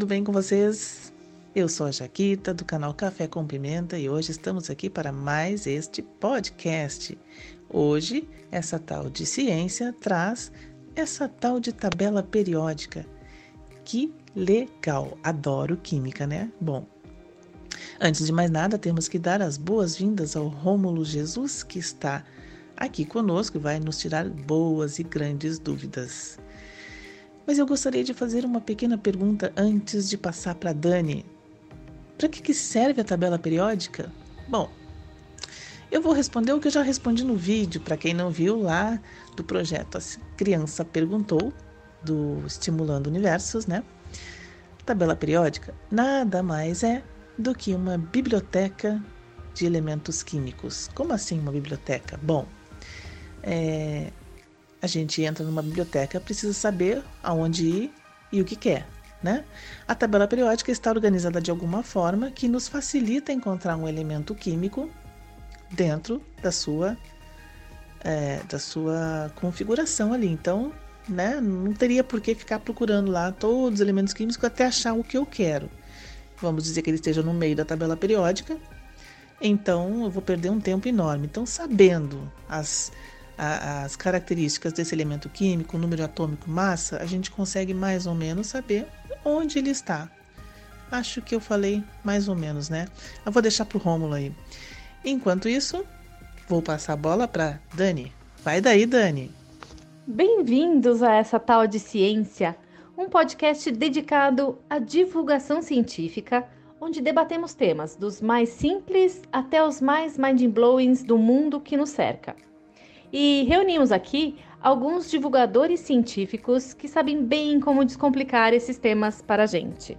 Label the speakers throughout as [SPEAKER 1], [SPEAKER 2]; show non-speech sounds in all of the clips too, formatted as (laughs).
[SPEAKER 1] Tudo bem com vocês? Eu sou a Jaquita do canal Café com Pimenta e hoje estamos aqui para mais este podcast. Hoje, essa tal de ciência traz essa tal de tabela periódica. Que legal! Adoro química, né? Bom, antes de mais nada, temos que dar as boas-vindas ao Rômulo Jesus que está aqui conosco e vai nos tirar boas e grandes dúvidas. Mas eu gostaria de fazer uma pequena pergunta antes de passar para Dani. Para que, que serve a tabela periódica? Bom, eu vou responder o que eu já respondi no vídeo, para quem não viu lá do projeto A Criança Perguntou, do Estimulando Universos, né? tabela periódica nada mais é do que uma biblioteca de elementos químicos. Como assim uma biblioteca? Bom, é, a gente entra numa biblioteca, precisa saber aonde ir e o que quer. Né? A tabela periódica está organizada de alguma forma que nos facilita encontrar um elemento químico dentro da sua, é, da sua configuração ali. Então, né, não teria por que ficar procurando lá todos os elementos químicos até achar o que eu quero. Vamos dizer que ele esteja no meio da tabela periódica. Então, eu vou perder um tempo enorme. Então, sabendo as a, as características desse elemento químico, número atômico, massa, a gente consegue mais ou menos saber onde ele está. Acho que eu falei mais ou menos, né? Eu vou deixar para o Rômulo aí. Enquanto isso, vou passar a bola para Dani. Vai daí, Dani.
[SPEAKER 2] Bem-vindos a essa tal de ciência, um podcast dedicado à divulgação científica, onde debatemos temas dos mais simples até os mais mind-blowings do mundo que nos cerca e reunimos aqui alguns divulgadores científicos que sabem bem como descomplicar esses temas para a gente.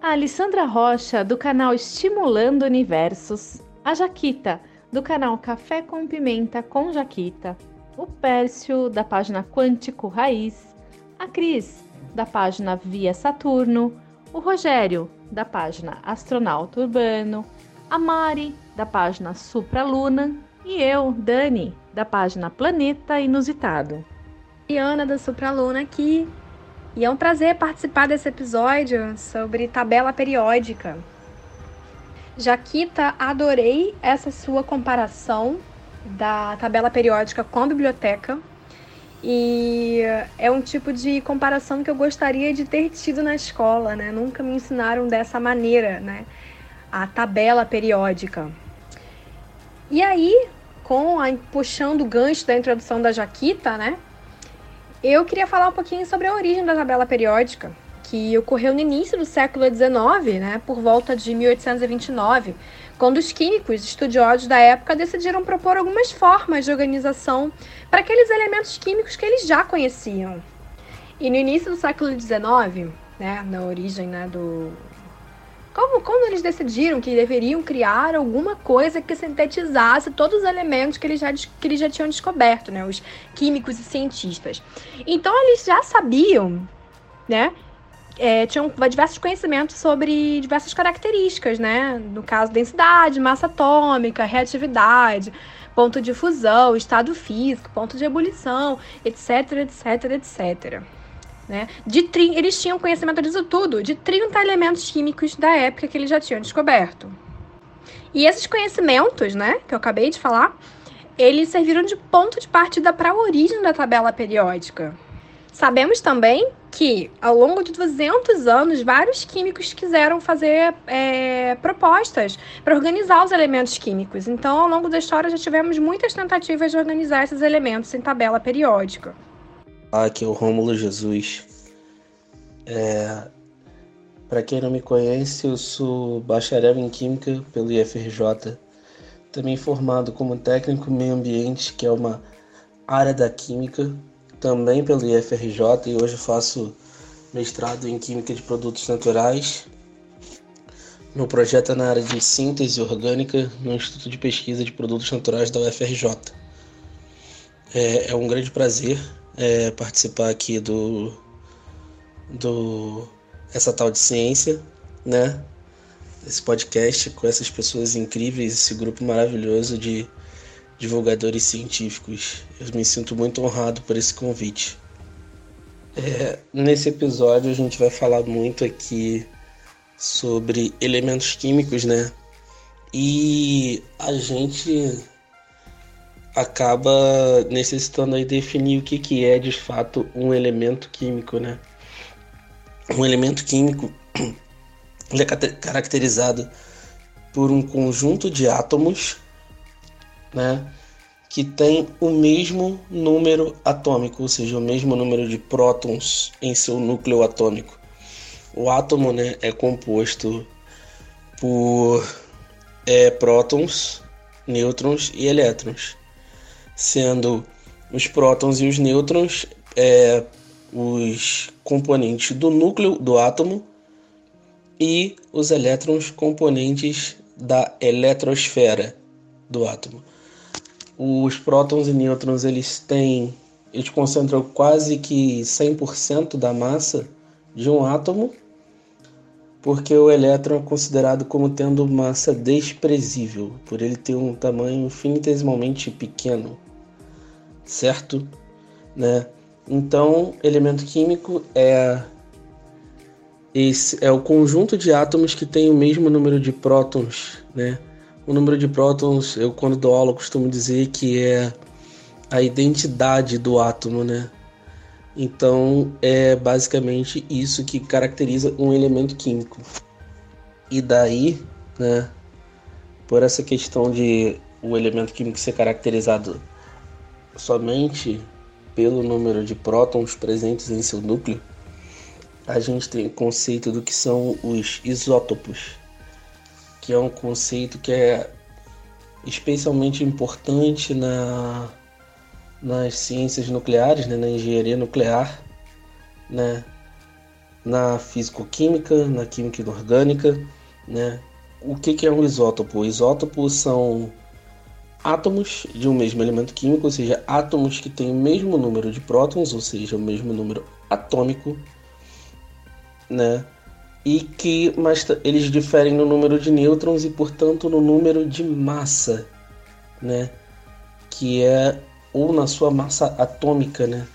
[SPEAKER 2] A Alessandra Rocha, do canal Estimulando Universos, a Jaquita, do canal Café com Pimenta com Jaquita, o Pércio, da página Quântico Raiz, a Cris, da página Via Saturno, o Rogério, da página Astronauta Urbano, a Mari, da página Supraluna, e eu, Dani, da página Planeta Inusitado.
[SPEAKER 3] E Ana da Supraluna aqui. E é um prazer participar desse episódio sobre tabela periódica. Jaquita, adorei essa sua comparação da tabela periódica com a biblioteca. E é um tipo de comparação que eu gostaria de ter tido na escola, né? Nunca me ensinaram dessa maneira, né? a tabela periódica. E aí, com a, puxando o gancho da introdução da Jaquita, né? Eu queria falar um pouquinho sobre a origem da tabela periódica, que ocorreu no início do século XIX, né, por volta de 1829, quando os químicos estudiosos da época decidiram propor algumas formas de organização para aqueles elementos químicos que eles já conheciam. E no início do século XIX, né, na origem né, do, como quando eles decidiram que deveriam criar alguma coisa que sintetizasse todos os elementos que eles já, que eles já tinham descoberto, né? Os químicos e cientistas. Então eles já sabiam, né? É, tinham diversos conhecimentos sobre diversas características, né? No caso, densidade, massa atômica, reatividade, ponto de fusão, estado físico, ponto de ebulição, etc, etc, etc. Né? De tri... Eles tinham conhecimento disso tudo, de 30 elementos químicos da época que eles já tinham descoberto. E esses conhecimentos, né, que eu acabei de falar, eles serviram de ponto de partida para a origem da tabela periódica. Sabemos também que, ao longo de 200 anos, vários químicos quiseram fazer é, propostas para organizar os elementos químicos. Então, ao longo da história, já tivemos muitas tentativas de organizar esses elementos em tabela periódica.
[SPEAKER 4] Aqui é o Rômulo Jesus. É... Para quem não me conhece, eu sou bacharel em Química pelo IFRJ, também formado como técnico meio ambiente, que é uma área da Química, também pelo IFRJ, e hoje faço mestrado em Química de Produtos Naturais. Meu projeto é na área de síntese orgânica no Instituto de Pesquisa de Produtos Naturais da UFRJ. É, é um grande prazer é, participar aqui do, do essa tal de ciência, né? Esse podcast com essas pessoas incríveis, esse grupo maravilhoso de divulgadores científicos. Eu me sinto muito honrado por esse convite.
[SPEAKER 5] É, nesse episódio a gente vai falar muito aqui sobre elementos químicos, né? E a gente acaba necessitando aí definir o que, que é de fato um elemento químico, né? Um elemento químico (clears throat) ele é caracterizado por um conjunto de átomos, né? Que tem o mesmo número atômico, ou seja, o mesmo número de prótons em seu núcleo atômico. O átomo, né, é composto por é, prótons, nêutrons e elétrons sendo os prótons e os nêutrons é, os componentes do núcleo do átomo e os elétrons componentes da eletrosfera do átomo. Os prótons e nêutrons eles têm eles concentram quase que 100% da massa de um átomo, porque o elétron é considerado como tendo massa desprezível, por ele ter um tamanho infinitesimalmente pequeno certo? Né? Então, elemento químico é esse é o conjunto de átomos que tem o mesmo número de prótons, né? O número de prótons, eu quando dou aula costumo dizer que é a identidade do átomo, né? Então, é basicamente isso que caracteriza um elemento químico. E daí, né, por essa questão de o elemento químico ser caracterizado somente pelo número de prótons presentes em seu núcleo, a gente tem o conceito do que são os isótopos, que é um conceito que é especialmente importante na, nas ciências nucleares, né, na engenharia nuclear, né, na físico-química, na química inorgânica. Né. O que, que é um isótopo? Isótopos são átomos de um mesmo elemento químico, ou seja, átomos que têm o mesmo número de prótons, ou seja, o mesmo número atômico, né? E que mas eles diferem no número de nêutrons e, portanto, no número de massa, né? Que é ou na sua massa atômica, né?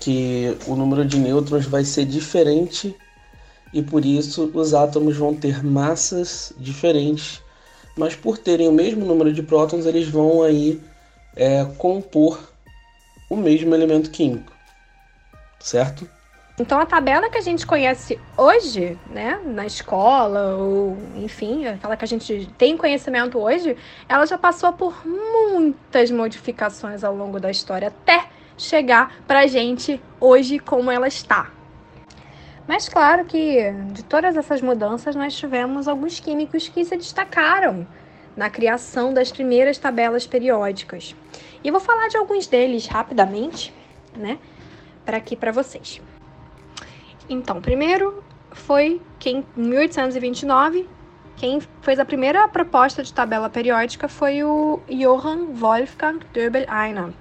[SPEAKER 5] Que o número de nêutrons vai ser diferente e por isso os átomos vão ter massas diferentes mas por terem o mesmo número de prótons, eles vão aí é, compor o mesmo elemento químico, certo?
[SPEAKER 3] Então a tabela que a gente conhece hoje, né, na escola ou enfim, aquela que a gente tem conhecimento hoje, ela já passou por muitas modificações ao longo da história até chegar pra gente hoje como ela está. Mas claro que de todas essas mudanças nós tivemos alguns químicos que se destacaram na criação das primeiras tabelas periódicas. E eu vou falar de alguns deles rapidamente, né, para aqui para vocês. Então, primeiro foi quem em 1829 quem fez a primeira proposta de tabela periódica foi o Johann Wolfgang Döbel-Einer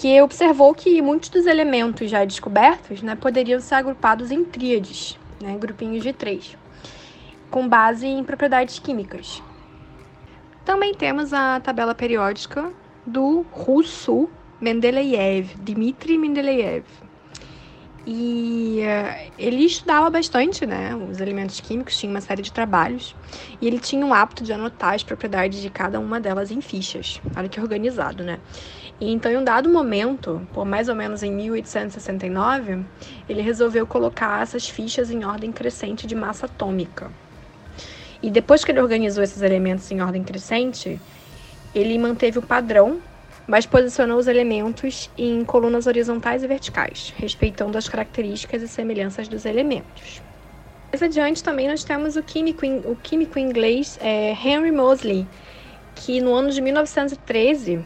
[SPEAKER 3] que observou que muitos dos elementos já descobertos né, poderiam ser agrupados em tríades, né, grupinhos de três, com base em propriedades químicas. Também temos a tabela periódica do russo Mendeleev, Dmitry Mendeleev. E uh, ele estudava bastante, né, os elementos químicos, tinha uma série de trabalhos, e ele tinha um hábito de anotar as propriedades de cada uma delas em fichas. Olha que organizado, né? E então, em um dado momento, por mais ou menos em 1869, ele resolveu colocar essas fichas em ordem crescente de massa atômica. E depois que ele organizou esses elementos em ordem crescente, ele manteve o padrão, mas posicionou os elementos em colunas horizontais e verticais, respeitando as características e semelhanças dos elementos. Mais adiante também nós temos o químico, o químico inglês é, Henry Moseley, que no ano de 1913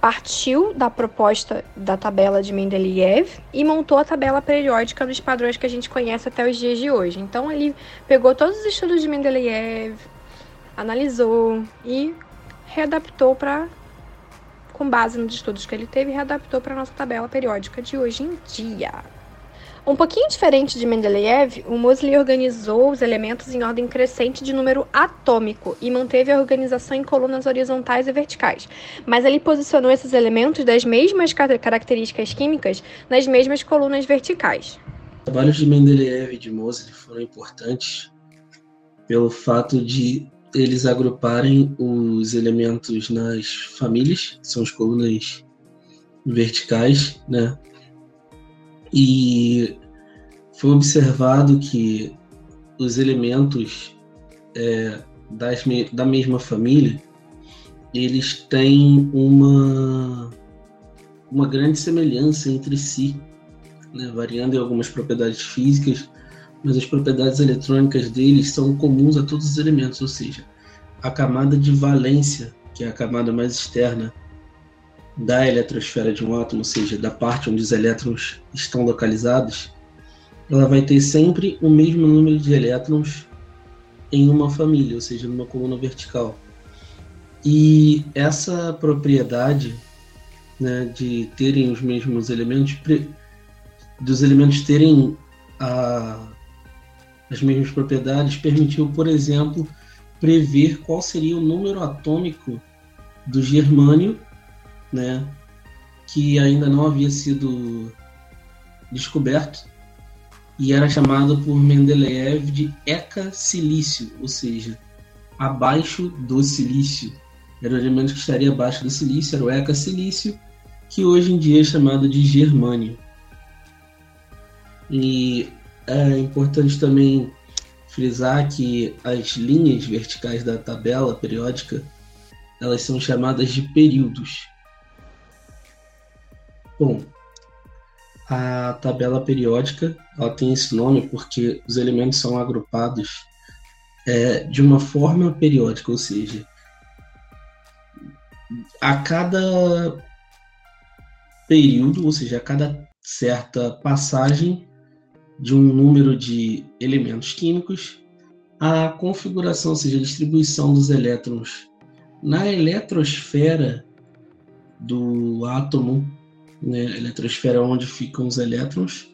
[SPEAKER 3] partiu da proposta da tabela de Mendeleev e montou a tabela periódica dos padrões que a gente conhece até os dias de hoje. Então ele pegou todos os estudos de Mendeleev, analisou e readaptou para com base nos estudos que ele teve, readaptou para a nossa tabela periódica de hoje em dia. Um pouquinho diferente de Mendeleev, o Mosley organizou os elementos em ordem crescente de número atômico e manteve a organização em colunas horizontais e verticais. Mas ele posicionou esses elementos das mesmas características químicas nas mesmas colunas verticais.
[SPEAKER 5] Os trabalhos de Mendeleev e de Mosley foram importantes pelo fato de eles agruparem os elementos nas famílias, que são as colunas verticais, né? E foi observado que os elementos é, das, da mesma família eles têm uma, uma grande semelhança entre si, né? variando em algumas propriedades físicas, mas as propriedades eletrônicas deles são comuns a todos os elementos, ou seja, a camada de valência, que é a camada mais externa da eletrosfera de um átomo, ou seja, da parte onde os elétrons estão localizados, ela vai ter sempre o mesmo número de elétrons em uma família, ou seja, numa coluna vertical. E essa propriedade né, de terem os mesmos elementos, dos elementos terem a, as mesmas propriedades, permitiu, por exemplo, prever qual seria o número atômico do germânio né, que ainda não havia sido descoberto e era chamado por Mendeleev de eca-silício, ou seja, abaixo do silício. Era o elemento que estaria abaixo do silício, era o eca-silício, que hoje em dia é chamado de germânio. E é importante também frisar que as linhas verticais da tabela periódica elas são chamadas de períodos. Bom, a tabela periódica ela tem esse nome porque os elementos são agrupados é, de uma forma periódica, ou seja, a cada período, ou seja, a cada certa passagem de um número de elementos químicos, a configuração, ou seja, a distribuição dos elétrons na eletrosfera do átomo né, eletrosfera onde ficam os elétrons,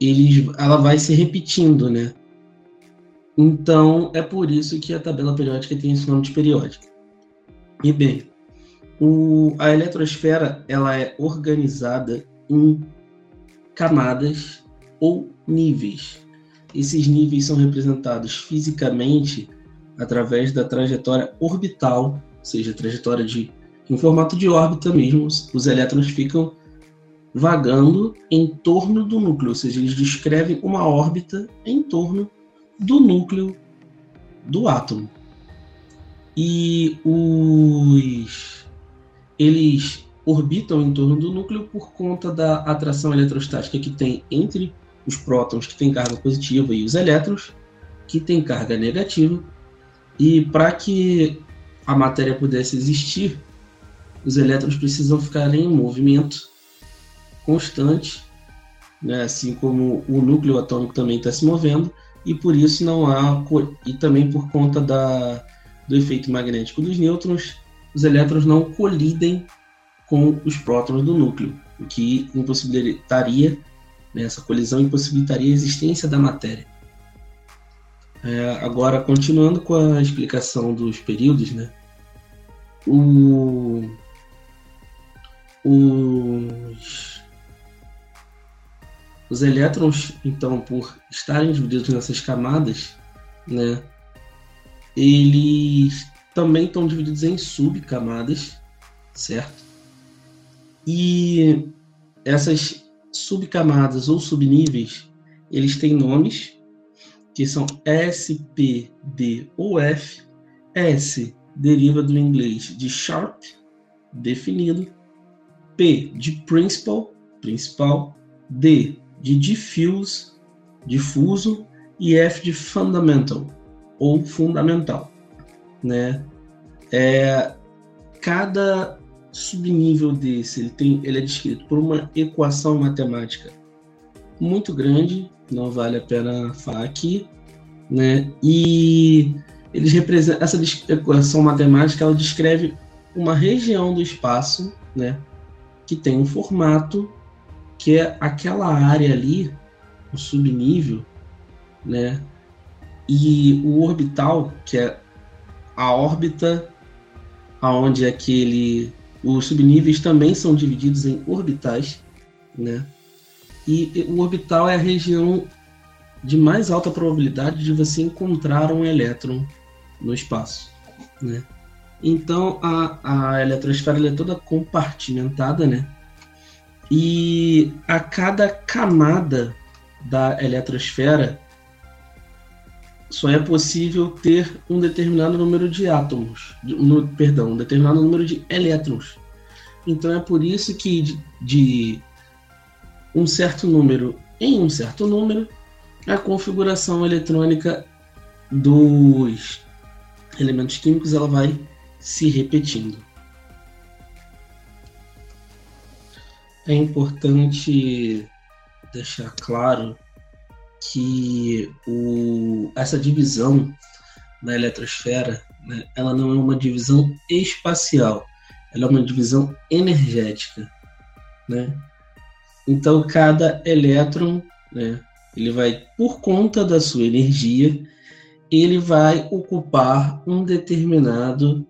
[SPEAKER 5] eles, ela vai se repetindo, né? Então, é por isso que a tabela periódica tem esse nome de periódica. E bem, o, a eletrosfera ela é organizada em camadas ou níveis. Esses níveis são representados fisicamente através da trajetória orbital, ou seja, a trajetória de em formato de órbita mesmo, os elétrons ficam vagando em torno do núcleo, ou seja, eles descrevem uma órbita em torno do núcleo do átomo. E os eles orbitam em torno do núcleo por conta da atração eletrostática que tem entre os prótons que têm carga positiva e os elétrons que têm carga negativa. E para que a matéria pudesse existir, os elétrons precisam ficar em movimento constante, né? assim como o núcleo atômico também está se movendo, e por isso não há, e também por conta da, do efeito magnético dos nêutrons, os elétrons não colidem com os prótons do núcleo, o que impossibilitaria, né, essa colisão impossibilitaria a existência da matéria. É, agora, continuando com a explicação dos períodos, né, o, os, os elétrons, então, por estarem divididos nessas camadas, né, eles também estão divididos em subcamadas, certo? E essas subcamadas ou subníveis, eles têm nomes que são S, P, D ou F. S deriva do inglês de sharp, definido, P de principal, principal, D de diffuse, difuso e F de fundamental ou fundamental, né? É, cada subnível desse ele tem, ele é descrito por uma equação matemática muito grande, não vale a pena falar aqui, né? E eles representam essa equação matemática, ela descreve uma região do espaço, né? Que tem um formato que é aquela área ali, o subnível, né? E o orbital, que é a órbita aonde aquele os subníveis também são divididos em orbitais, né? E o orbital é a região de mais alta probabilidade de você encontrar um elétron no espaço, né? Então a, a eletrosfera é toda compartimentada, né? E a cada camada da eletrosfera só é possível ter um determinado número de átomos, no, perdão, um determinado número de elétrons. Então é por isso que de, de um certo número em um certo número, a configuração eletrônica dos elementos químicos ela vai se repetindo. É importante deixar claro que o, essa divisão na eletrosfera né, ela não é uma divisão espacial, ela é uma divisão energética. Né? Então, cada elétron, né, ele vai, por conta da sua energia, ele vai ocupar um determinado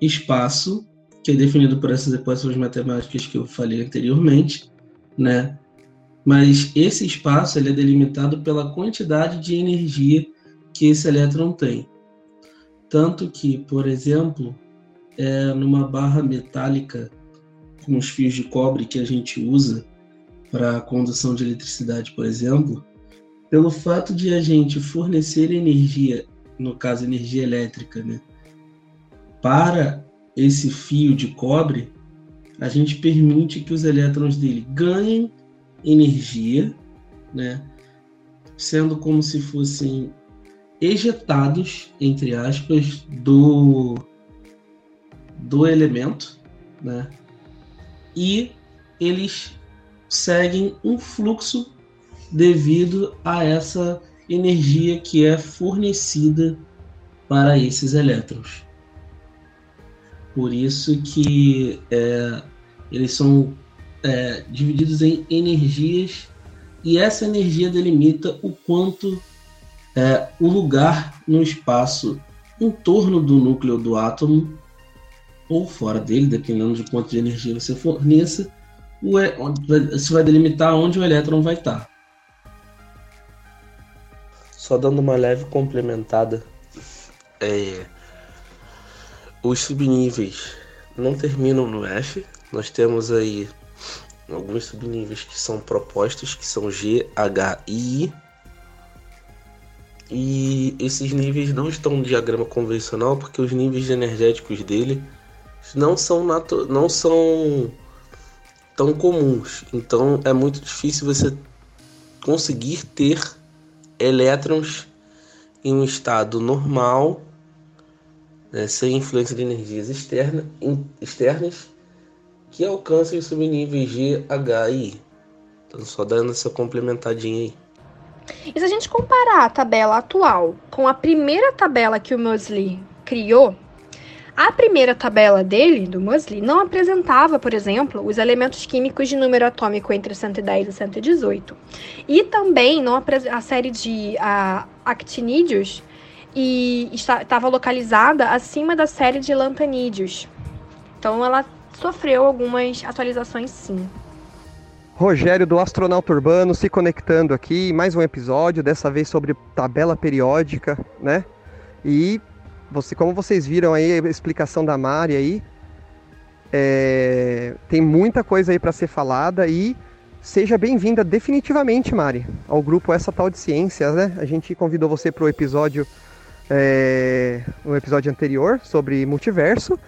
[SPEAKER 5] espaço, que é definido por essas equações matemáticas que eu falei anteriormente, né? Mas esse espaço ele é delimitado pela quantidade de energia que esse elétron tem. Tanto que, por exemplo, é, numa barra metálica com os fios de cobre que a gente usa para condução de eletricidade, por exemplo, pelo fato de a gente fornecer energia, no caso energia elétrica, né, para esse fio de cobre, a gente permite que os elétrons dele ganhem energia, né, sendo como se fossem ejetados, entre aspas, do, do elemento, né, e eles seguem um fluxo devido a essa energia que é fornecida para esses elétrons. Por isso que é, eles são é, divididos em energias e essa energia delimita o quanto é, o lugar no espaço em torno do núcleo do átomo ou fora dele, dependendo de quanto de energia você forneça, isso vai delimitar onde o elétron vai estar. Só dando uma leve complementada, é, os subníveis não terminam no F. Nós temos aí alguns subníveis que são propostos, que são G, H e I. E esses níveis não estão no diagrama convencional porque os níveis energéticos dele não são, não são tão comuns. Então é muito difícil você conseguir ter elétrons em um estado normal, né, sem influência de energias externa, in, externas, que alcancem o subnível G, H e I. Então, só dando essa complementadinha aí.
[SPEAKER 3] E se a gente comparar a tabela atual com a primeira tabela que o Mosley criou, a primeira tabela dele, do Mosley, não apresentava, por exemplo, os elementos químicos de número atômico entre 110 e 118. E também não a série de uh, actinídeos e estava localizada acima da série de lantanídeos. Então ela sofreu algumas atualizações sim.
[SPEAKER 6] Rogério do Astronauta Urbano se conectando aqui, mais um episódio, dessa vez sobre tabela periódica, né? E você, como vocês viram aí a explicação da Mari aí, é, tem muita coisa aí para ser falada e seja bem-vinda definitivamente, Mari, ao grupo Essa Tal de Ciências, né? A gente convidou você para o episódio, é, episódio anterior sobre multiverso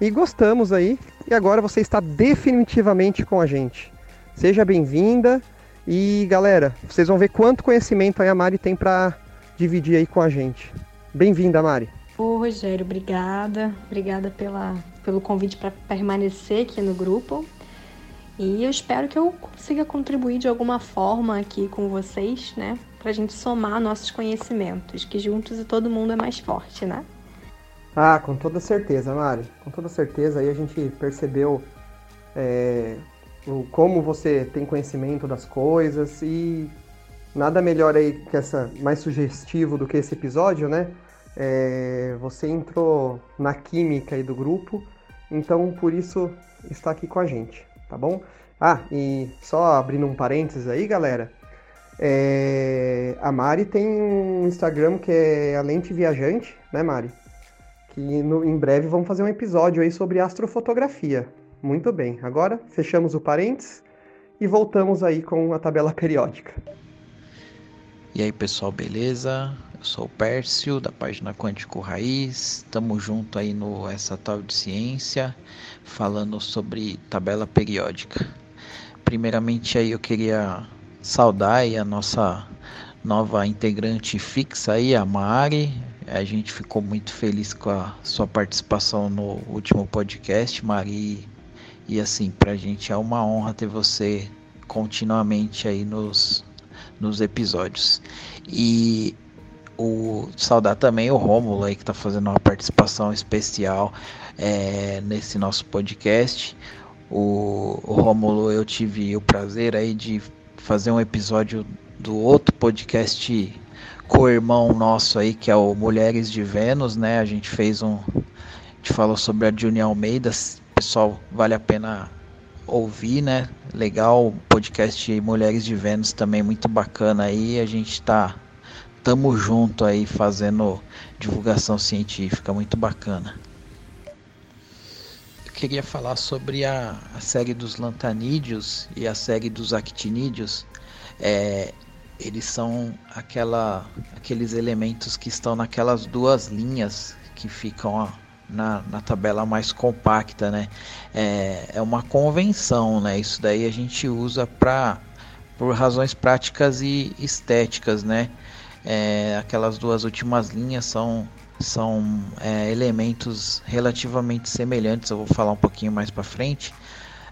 [SPEAKER 6] e gostamos aí e agora você está definitivamente com a gente. Seja bem-vinda e galera, vocês vão ver quanto conhecimento a Mari tem para dividir aí com a gente. Bem-vinda, Mari.
[SPEAKER 3] Ô, Rogério, obrigada. Obrigada pela, pelo convite para permanecer aqui no grupo. E eu espero que eu consiga contribuir de alguma forma aqui com vocês, né? Para a gente somar nossos conhecimentos, que juntos e todo mundo é mais forte, né?
[SPEAKER 6] Ah, com toda certeza, Mari. Com toda certeza. Aí a gente percebeu é, o como você tem conhecimento das coisas e nada melhor aí que essa mais sugestivo do que esse episódio, né? É, você entrou na química aí do grupo, então por isso está aqui com a gente, tá bom? Ah, e só abrindo um parênteses aí, galera. É, a Mari tem um Instagram que é a Lente Viajante, né, Mari? Que no, em breve vamos fazer um episódio aí sobre astrofotografia. Muito bem, agora fechamos o parênteses e voltamos aí com a tabela (laughs) periódica.
[SPEAKER 7] E aí pessoal, beleza? Eu sou o Pércio da página Quântico Raiz. Estamos junto aí no Essa Tal de Ciência, falando sobre tabela periódica. Primeiramente aí eu queria saudar a nossa nova integrante fixa aí, a Mari. A gente ficou muito feliz com a sua participação no último podcast, Mari. E assim, pra gente é uma honra ter você continuamente aí nos, nos episódios. E o saudar também o Rômulo aí que tá fazendo uma participação especial é, nesse nosso podcast. O, o Rômulo eu tive o prazer aí de fazer um episódio do outro podcast co-irmão nosso aí, que é o Mulheres de Vênus, né? A gente fez um. A gente falou sobre a Juni Almeida, pessoal, vale a pena ouvir, né? Legal, podcast Mulheres de Vênus também muito bacana aí. A gente tá tamo junto aí fazendo divulgação científica, muito bacana. Queria falar sobre a, a série dos lantanídeos e a série dos actinídeos. É, eles são aquela, aqueles elementos que estão naquelas duas linhas que ficam ó, na, na tabela mais compacta, né? É, é uma convenção, né? Isso daí a gente usa para por razões práticas e estéticas, né? É, aquelas duas últimas linhas são são é, elementos relativamente semelhantes. Eu vou falar um pouquinho mais para frente.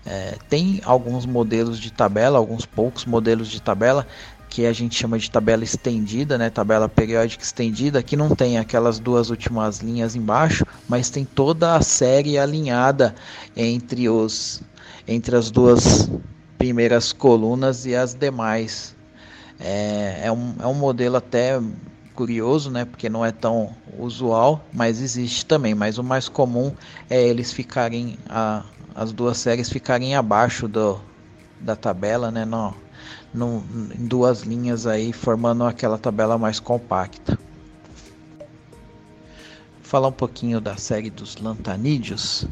[SPEAKER 7] É, tem alguns modelos de tabela, alguns poucos modelos de tabela que a gente chama de tabela estendida, né? Tabela periódica estendida, que não tem aquelas duas últimas linhas embaixo, mas tem toda a série alinhada entre os entre as duas primeiras colunas e as demais. É, é, um, é um modelo até curioso, né? Porque não é tão usual, mas existe também. Mas o mais comum é eles ficarem a, as duas séries ficarem abaixo do, da tabela, né? Não, no, em duas linhas aí, formando aquela tabela mais compacta. Falar um pouquinho da série dos lantanídeos.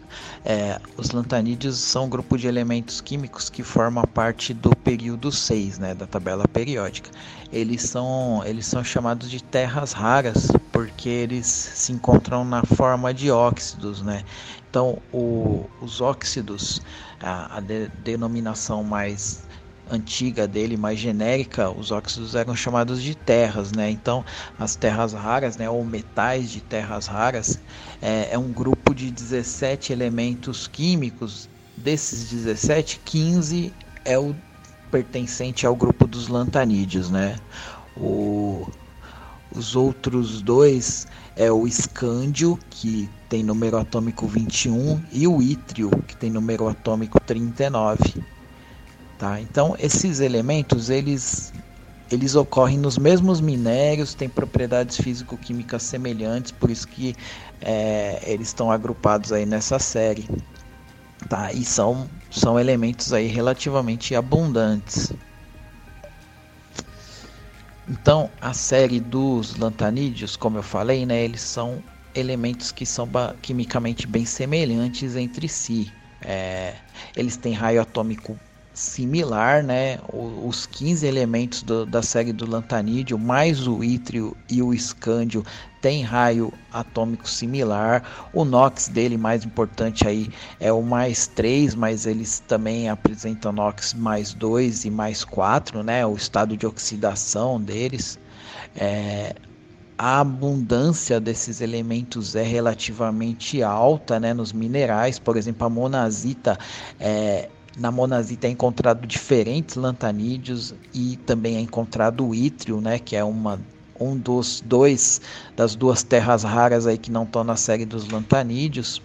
[SPEAKER 7] É, os lantanídeos são um grupo de elementos químicos que forma parte do período 6 né, da tabela periódica. Eles são, eles são chamados de terras raras porque eles se encontram na forma de óxidos. Né? Então, o, os óxidos, a, a de, denominação mais antiga dele, mais genérica, os óxidos eram chamados de terras, né? Então, as terras raras, né, ou metais de terras raras, é, é um grupo de 17 elementos químicos. Desses 17, 15 é o pertencente ao grupo dos lantanídeos, né? O, os outros dois é o escândio, que tem número atômico 21, e o ítrio, que tem número atômico 39. Tá? Então esses elementos eles eles ocorrem nos mesmos minérios, têm propriedades físico-químicas semelhantes, por isso que é, eles estão agrupados aí nessa série, tá? E são são elementos aí relativamente abundantes. Então a série dos lantanídeos, como eu falei, né? Eles são elementos que são quimicamente bem semelhantes entre si. É, eles têm raio atômico similar, né? Os 15 elementos do, da série do lantanídeo, mais o ítrio e o escândio, tem raio atômico similar. O NOx dele, mais importante aí, é o mais 3, mas eles também apresentam NOx mais 2 e mais 4, né? O estado de oxidação deles. É, a abundância desses elementos é relativamente alta né, nos minerais, por exemplo, a monazita é, na monazita é encontrado diferentes lantanídeos e também é encontrado o ítrio, né, que é uma um dos dois das duas terras raras aí que não estão na série dos lantanídeos.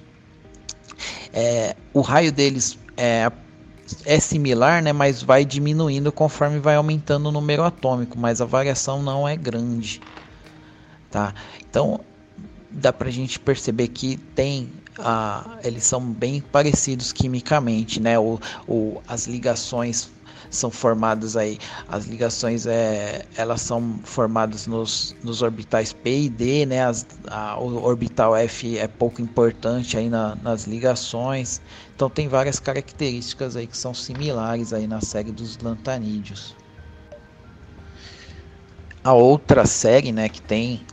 [SPEAKER 7] É, o raio deles é é similar, né, mas vai diminuindo conforme vai aumentando o número atômico, mas a variação não é grande, tá? Então dá para a gente perceber que tem a, eles são bem parecidos quimicamente, né? O, o, as ligações são formadas aí, as ligações é, elas são formadas nos, nos orbitais P e D, né? As, a, o orbital F é pouco importante aí na, nas ligações, então tem várias características aí que são similares aí na série dos lantanídeos. A outra série, né, que tem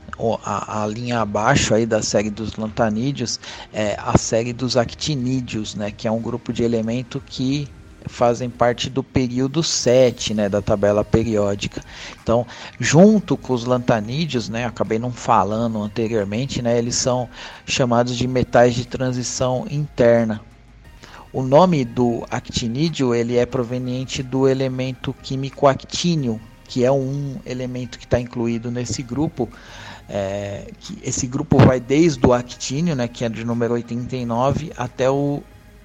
[SPEAKER 7] a, a, linha abaixo aí da série dos lantanídeos é a série dos actinídeos, né, que é um grupo de elemento que fazem parte do período 7 né, da tabela periódica. Então, junto com os lantanídeos, né, acabei não falando anteriormente, né, eles são chamados de metais de transição interna. O nome do actinídeo ele é proveniente do elemento químico actínio, que é um elemento que está incluído nesse grupo. É, que esse grupo vai desde o actínio, né, que é de número 89, até o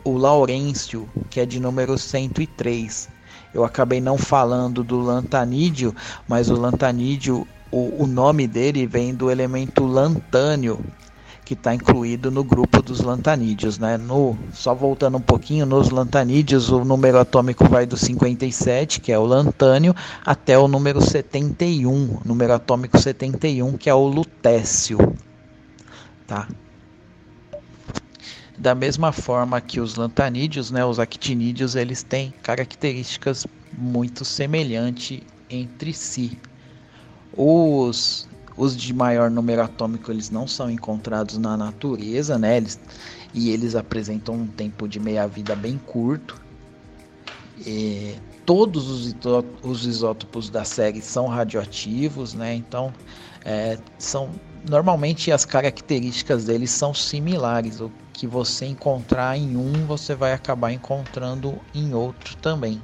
[SPEAKER 7] o Laurêncio, que é de número 103. Eu acabei não falando do lantanídeo, mas o lantanídeo, o, o nome dele vem do elemento lantânio, que está incluído no grupo dos lantanídeos. Né? No, só voltando um pouquinho, nos lantanídeos o número atômico vai do 57, que é o lantânio, até o número 71, número atômico 71, que é o lutécio. Tá? Da mesma forma que os lantanídeos, né, os actinídeos, eles têm características muito semelhantes entre si. Os, os de maior número atômico eles não são encontrados na natureza, né, eles, e eles apresentam um tempo de meia-vida bem curto. E todos os, os isótopos da série são radioativos, né, então é, são normalmente as características deles são similares. O que você encontrar em um, você vai acabar encontrando em outro também.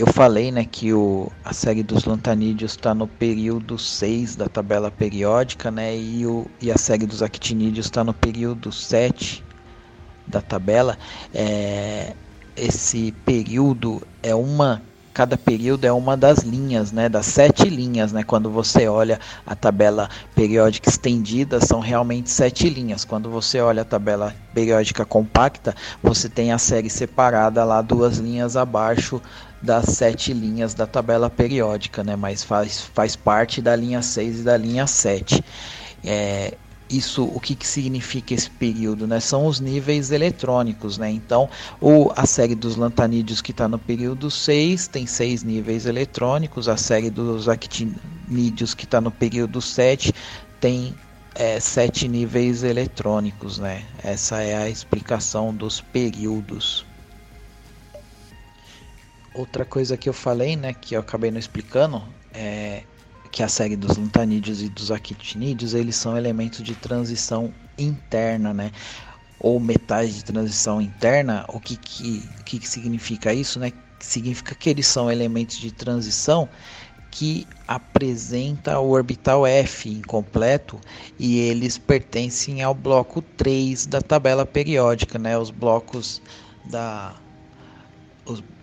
[SPEAKER 7] Eu falei né, que o, a série dos lantanídeos está no período 6 da tabela periódica, né, e, o, e a série dos actinídeos está no período 7 da tabela. É, esse período é uma cada período é uma das linhas, né, das sete linhas, né, quando você olha a tabela periódica estendida, são realmente sete linhas. Quando você olha a tabela periódica compacta, você tem a série separada lá duas linhas abaixo das sete linhas da tabela periódica, né, mas faz, faz parte da linha 6 e da linha 7. É, isso o que, que significa esse período né? São os níveis eletrônicos né? Então o, a série dos lantanídeos que está no período 6 tem seis níveis eletrônicos a série dos actinídeos que está no período 7 tem é, sete níveis eletrônicos né? Essa é a explicação dos períodos outra coisa que eu falei né que eu acabei não explicando é que a série dos lantanídeos e dos actinídeos, eles são elementos de transição interna, né? Ou metais de transição interna, o que, que, que, que significa isso, né? Significa que eles são elementos de transição que apresenta o orbital F incompleto e eles pertencem ao bloco 3 da tabela periódica, né? Os blocos da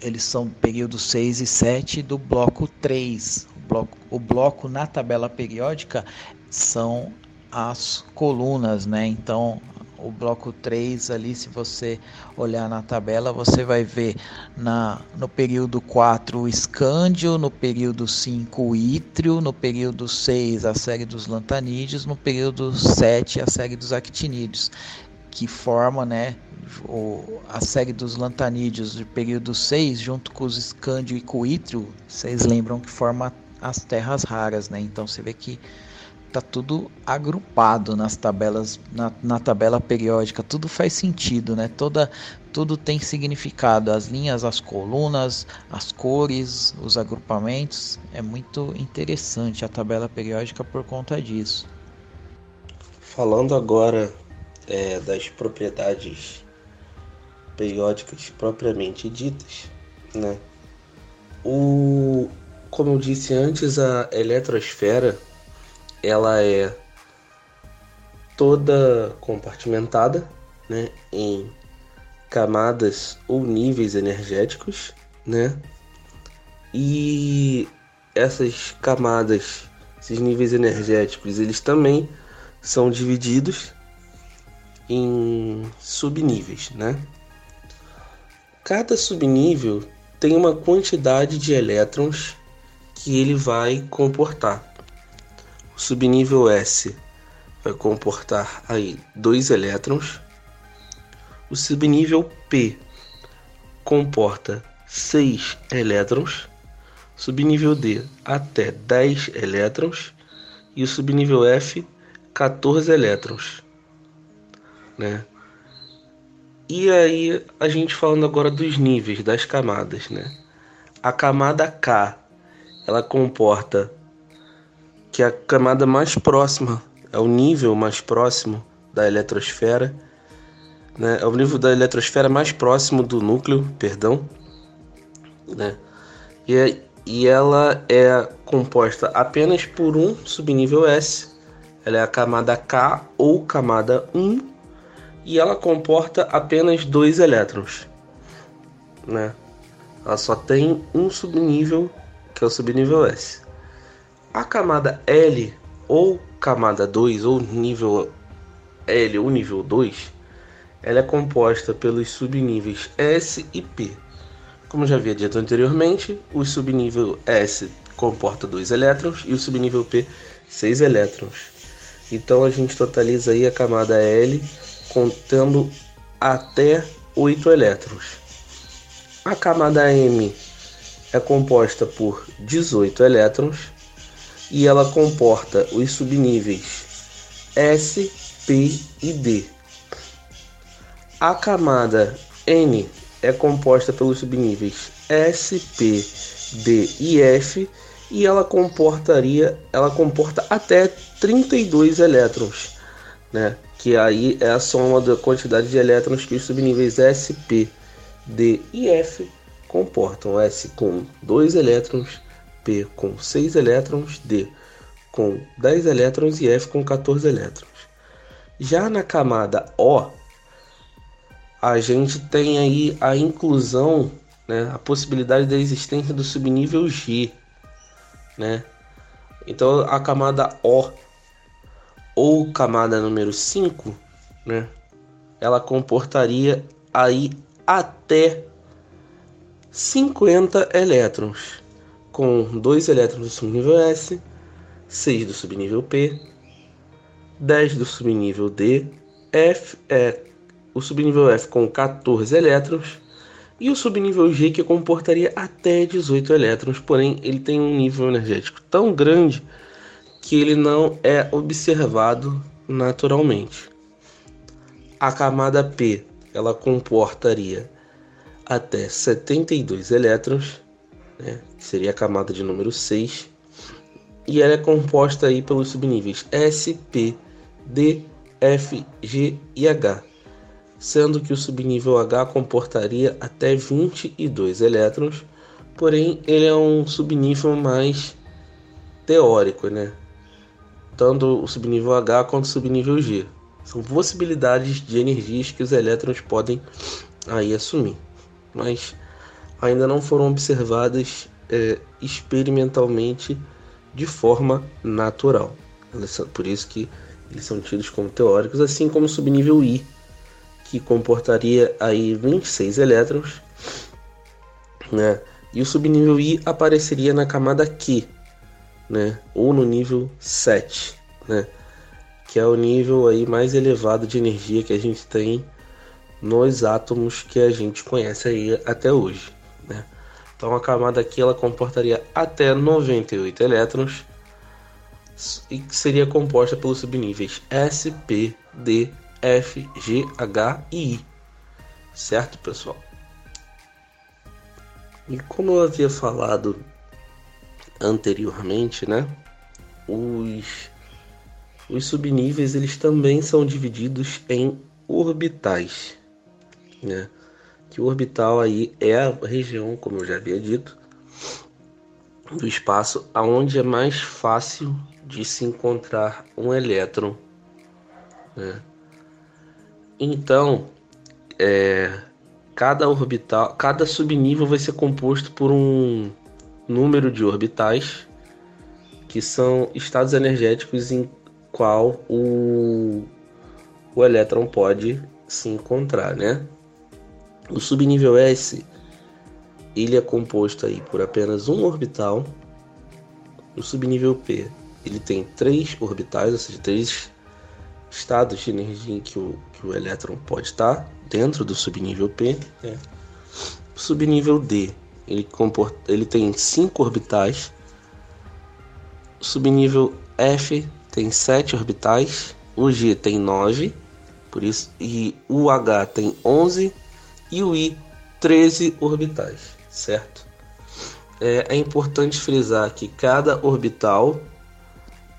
[SPEAKER 7] eles são período 6 e 7 do bloco 3, bloco, o bloco na tabela periódica são as colunas, né? Então, o bloco 3 ali, se você olhar na tabela, você vai ver na, no período 4 o escândio, no período 5 o ítrio, no período 6 a série dos lantanídeos, no período 7 a série dos actinídeos, que forma né, o, a série dos lantanídeos do período 6 junto com os escândio e com o ítrio, vocês lembram que forma as terras raras, né? Então você vê que tá tudo agrupado nas tabelas, na, na, tabela periódica, tudo faz sentido, né? Toda, tudo tem significado, as linhas, as colunas, as cores, os agrupamentos, é muito interessante a tabela periódica por conta disso.
[SPEAKER 4] Falando agora é, das propriedades periódicas propriamente ditas, né? O, como eu disse antes, a eletrosfera ela é toda compartimentada né, em
[SPEAKER 5] camadas ou níveis energéticos, né? E essas camadas, esses níveis energéticos, eles também são divididos em subníveis, né? Cada subnível tem uma quantidade de elétrons que ele vai comportar. O subnível S vai comportar aí dois elétrons. O subnível P comporta 6 elétrons. Subnível D até 10 elétrons e o subnível F 14 elétrons, né? E aí a gente falando agora dos níveis, das camadas, né? A camada K, ela comporta que a camada mais próxima, é o nível mais próximo da eletrosfera, né? É o nível da eletrosfera mais próximo do núcleo, perdão, né? E, é, e ela é composta apenas por um subnível S. Ela é a camada K ou camada 1 e ela comporta apenas dois elétrons, né? Ela só tem um subnível, que é o subnível S. A camada L ou camada 2 ou nível L ou nível 2, ela é composta pelos subníveis S e P. Como já havia dito anteriormente, o subnível S comporta dois elétrons e o subnível P seis elétrons. Então a gente totaliza aí a camada L contendo até 8 elétrons. A camada M é composta por 18 elétrons e ela comporta os subníveis S, P e D. A camada N é composta pelos subníveis S, P, D e F e ela comportaria, ela comporta até 32 elétrons, né? Que aí é a soma da quantidade de elétrons que os subníveis S, P, D e F comportam. S com 2 elétrons, P com 6 elétrons, D com 10 elétrons e F com 14 elétrons. Já na camada O, a gente tem aí a inclusão, né, a possibilidade da existência do subnível G, né? Então a camada O ou camada número 5, né, ela comportaria aí até 50 elétrons, com 2 elétrons do subnível S, 6 do subnível P, 10 do subnível D, F é o subnível F com 14 elétrons e o subnível G que comportaria até 18 elétrons, porém ele tem um nível energético tão grande que ele não é observado naturalmente. A camada P ela comportaria até 72 elétrons, né, que seria a camada de número 6, e ela é composta aí pelos subníveis S, P, D, F, G e H, sendo que o subnível H comportaria até 22 elétrons, porém ele é um subnível mais teórico, né? Tanto o subnível H quanto o subnível G. São possibilidades de energias que os elétrons podem aí assumir, mas ainda não foram observadas é, experimentalmente de forma natural. Por isso que eles são tidos como teóricos, assim como o subnível I, que comportaria aí 26 elétrons, né? E o subnível I apareceria na camada Q, né? Ou no nível 7, né? Que é o nível aí mais elevado de energia que a gente tem nos átomos que a gente conhece aí até hoje, né? Então a camada aqui ela comportaria até 98 elétrons e seria composta pelos subníveis S, P, D, F, G, H e I. Certo, pessoal? E como eu havia falado anteriormente, né? Os, os subníveis eles também são divididos em orbitais, né? Que o orbital aí é a região, como eu já havia dito, do espaço aonde é mais fácil de se encontrar um elétron, né? Então, é, cada orbital, cada subnível vai ser composto por um número de orbitais que são estados energéticos em qual o, o elétron pode se encontrar, né? O subnível S ele é composto aí por apenas um orbital. O subnível P ele tem três orbitais, ou seja, três estados de energia em que o, que o elétron pode estar dentro do subnível P. Né? O subnível D ele, comporta, ele tem cinco orbitais. O subnível F tem sete orbitais. O G tem nove, por isso e o H tem onze e o I 13 orbitais, certo? É, é importante frisar que cada orbital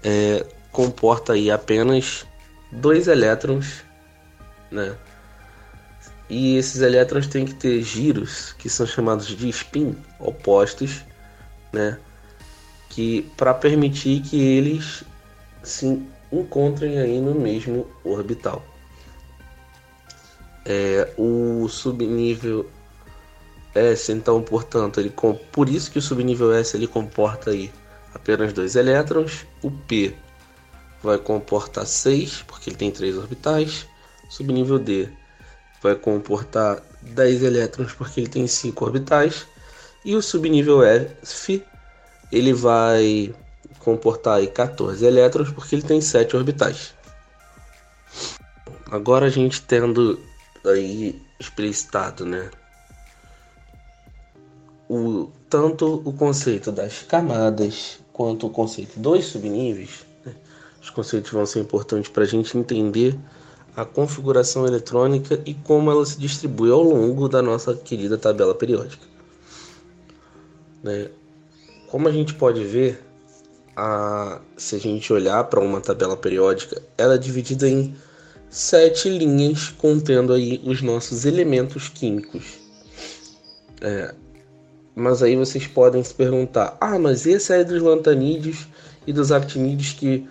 [SPEAKER 5] é, comporta aí apenas dois elétrons, né? E esses elétrons têm que ter giros, que são chamados de spin opostos, né? Que para permitir que eles se encontrem aí no mesmo orbital. É, o subnível S, então, portanto, ele por isso que o subnível S ele comporta aí apenas dois elétrons. O P vai comportar seis, porque ele tem três orbitais. Subnível D vai comportar 10 elétrons porque ele tem 5 orbitais. E o subnível F ele vai comportar aí 14 elétrons porque ele tem 7 orbitais. Agora a gente tendo aí explicitado, né? O, tanto o conceito das camadas quanto o conceito dos subníveis, né? os conceitos vão ser importantes para a gente entender a configuração eletrônica e como ela se distribui ao longo da nossa querida tabela periódica. Né? Como a gente pode ver, a, se a gente olhar para uma tabela periódica, ela é dividida em sete linhas contendo aí os nossos elementos químicos. É, mas aí vocês podem se perguntar: ah, mas e a série dos lantanídeos e dos actinídeos que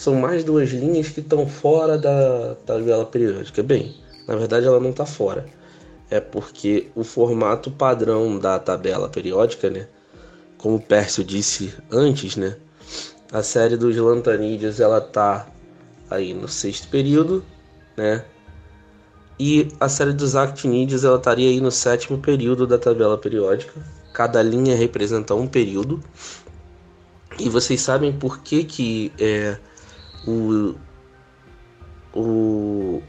[SPEAKER 5] são mais duas linhas que estão fora da tabela periódica. Bem, na verdade ela não está fora. É porque o formato padrão da tabela periódica, né? Como o Pércio disse antes, né? A série dos lantanídeos ela tá aí no sexto período, né? E a série dos actinídeos ela estaria aí no sétimo período da tabela periódica. Cada linha representa um período. E vocês sabem por que que é, o, o,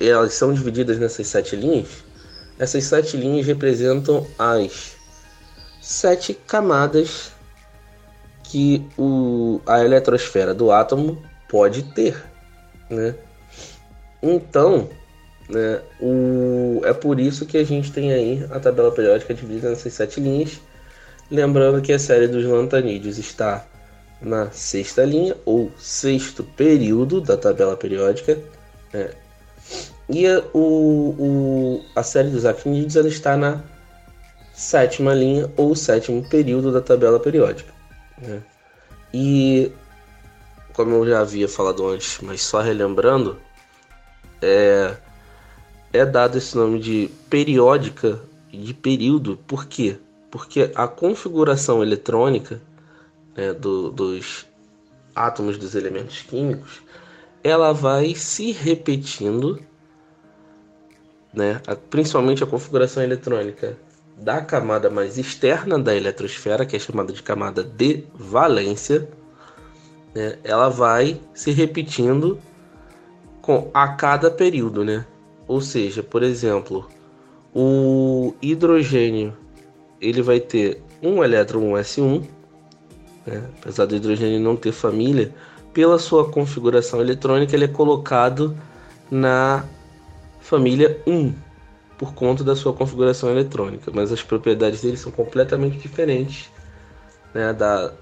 [SPEAKER 5] elas são divididas nessas sete linhas. Essas sete linhas representam as sete camadas que o, a eletrosfera do átomo pode ter, né? Então, né, o, é por isso que a gente tem aí a tabela periódica dividida nessas sete linhas. Lembrando que a série dos lantanídeos está na sexta linha ou sexto período da tabela periódica. Né? E a, o, o, a série dos actinídeos ela está na sétima linha ou sétimo período da tabela periódica. Né? E como eu já havia falado antes, mas só relembrando, é, é dado esse nome de periódica de período, por quê? Porque a configuração eletrônica né, do, dos átomos dos elementos químicos, ela vai se repetindo, né, principalmente a configuração eletrônica da camada mais externa da eletrosfera, que é chamada de camada de valência, né, ela vai se repetindo com a cada período, né? Ou seja, por exemplo, o hidrogênio ele vai ter um elétron S1 né? apesar do hidrogênio não ter família, pela sua configuração eletrônica ele é colocado na família 1 por conta da sua configuração eletrônica, mas as propriedades dele são completamente diferentes né, da,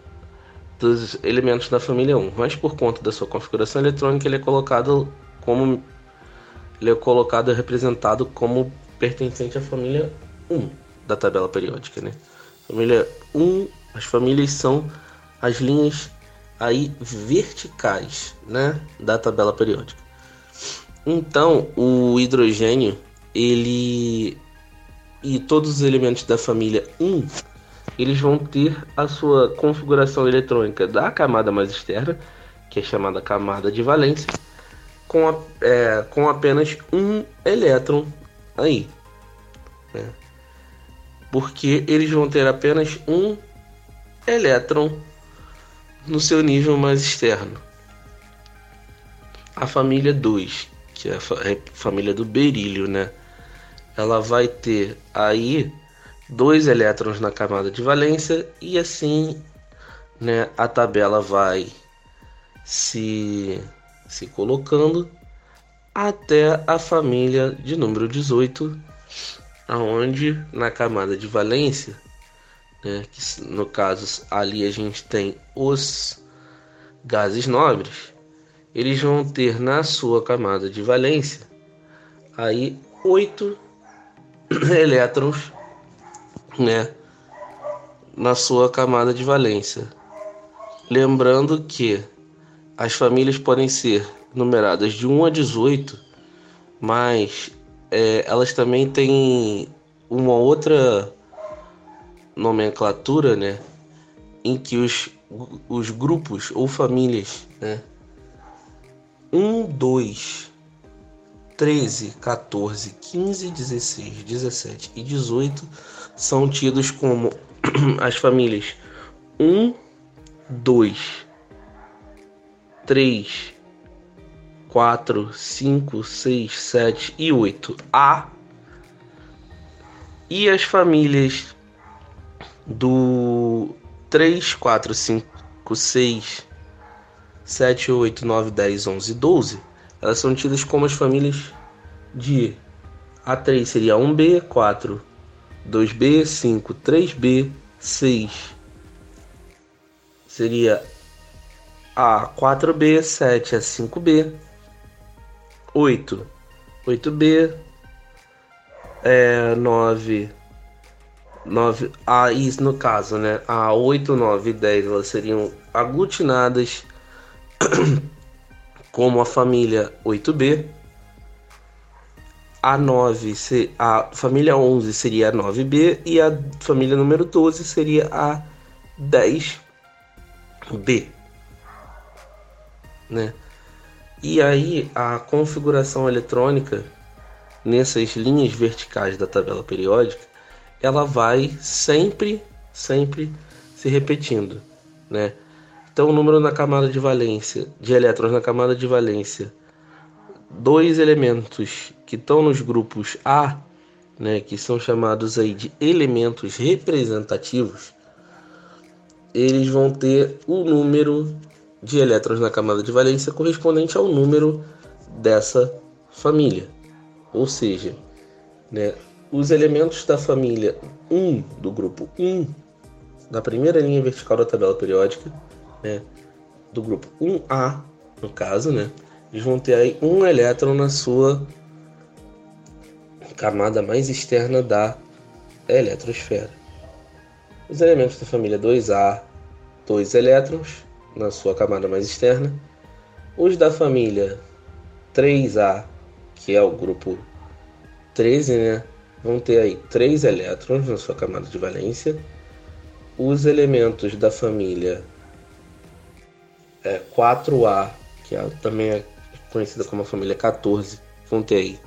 [SPEAKER 5] dos elementos da família 1. Mas por conta da sua configuração eletrônica ele é colocado como ele é colocado representado como pertencente à família 1 da tabela periódica, né? Família 1, as famílias são as linhas aí verticais, né, da tabela periódica. Então, o hidrogênio, ele e todos os elementos da família 1, eles vão ter a sua configuração eletrônica da camada mais externa, que é chamada camada de valência, com, a, é, com apenas um elétron aí. Né? Porque eles vão ter apenas um elétron no seu nível mais externo. A família 2, que é a é família do berílio, né? Ela vai ter aí dois elétrons na camada de valência e assim, né, a tabela vai se se colocando até a família de número 18, aonde na camada de valência, né, que no caso ali a gente tem os gases nobres, eles vão ter na sua camada de valência aí oito (clears throat) elétrons, né, na sua camada de valência. Lembrando que as famílias podem ser numeradas de 1 a 18, mas é, elas também têm uma outra nomenclatura, né? Em que os, os grupos ou famílias, né? 1, 2, 13, 14, 15, 16, 17 e 18 são tidos como (clears throat) as famílias 1, 2, 3, 4, 5, 6, 7 e 8. A. E as famílias do 3, 4, 5, 6, 7, 8, 9, 10, 11 e 12, elas são tidas como as famílias de A3 seria 1B, 4, 2B, 5, 3B, 6 seria a 4B, 7 a 5B, 8, 8B, é, 9, 9, a, isso no caso, né? A 8, 9 e 10 elas seriam aglutinadas (clears throat) como a família 8B. A 9, a família 11 seria a 9B e a família número 12 seria a 10B né? E aí a configuração eletrônica nessas linhas verticais da tabela periódica, ela vai sempre, sempre se repetindo, né? Então o número na camada de valência, de elétrons na camada de valência, dois elementos que estão nos grupos A, né, que são chamados aí de elementos representativos, eles vão ter o número de elétrons na camada de valência correspondente ao número dessa família. Ou seja, né, os elementos da família 1 do grupo 1 da primeira linha vertical da tabela periódica, né, do grupo 1A, no caso, né, eles vão ter aí um elétron na sua camada mais externa da eletrosfera. Os elementos da família 2A, dois elétrons, na sua camada mais externa. Os da família 3A, que é o grupo 13, né, vão ter aí três elétrons na sua camada de valência. Os elementos da família é, 4A, que é, também é conhecida como a família 14, vão ter aí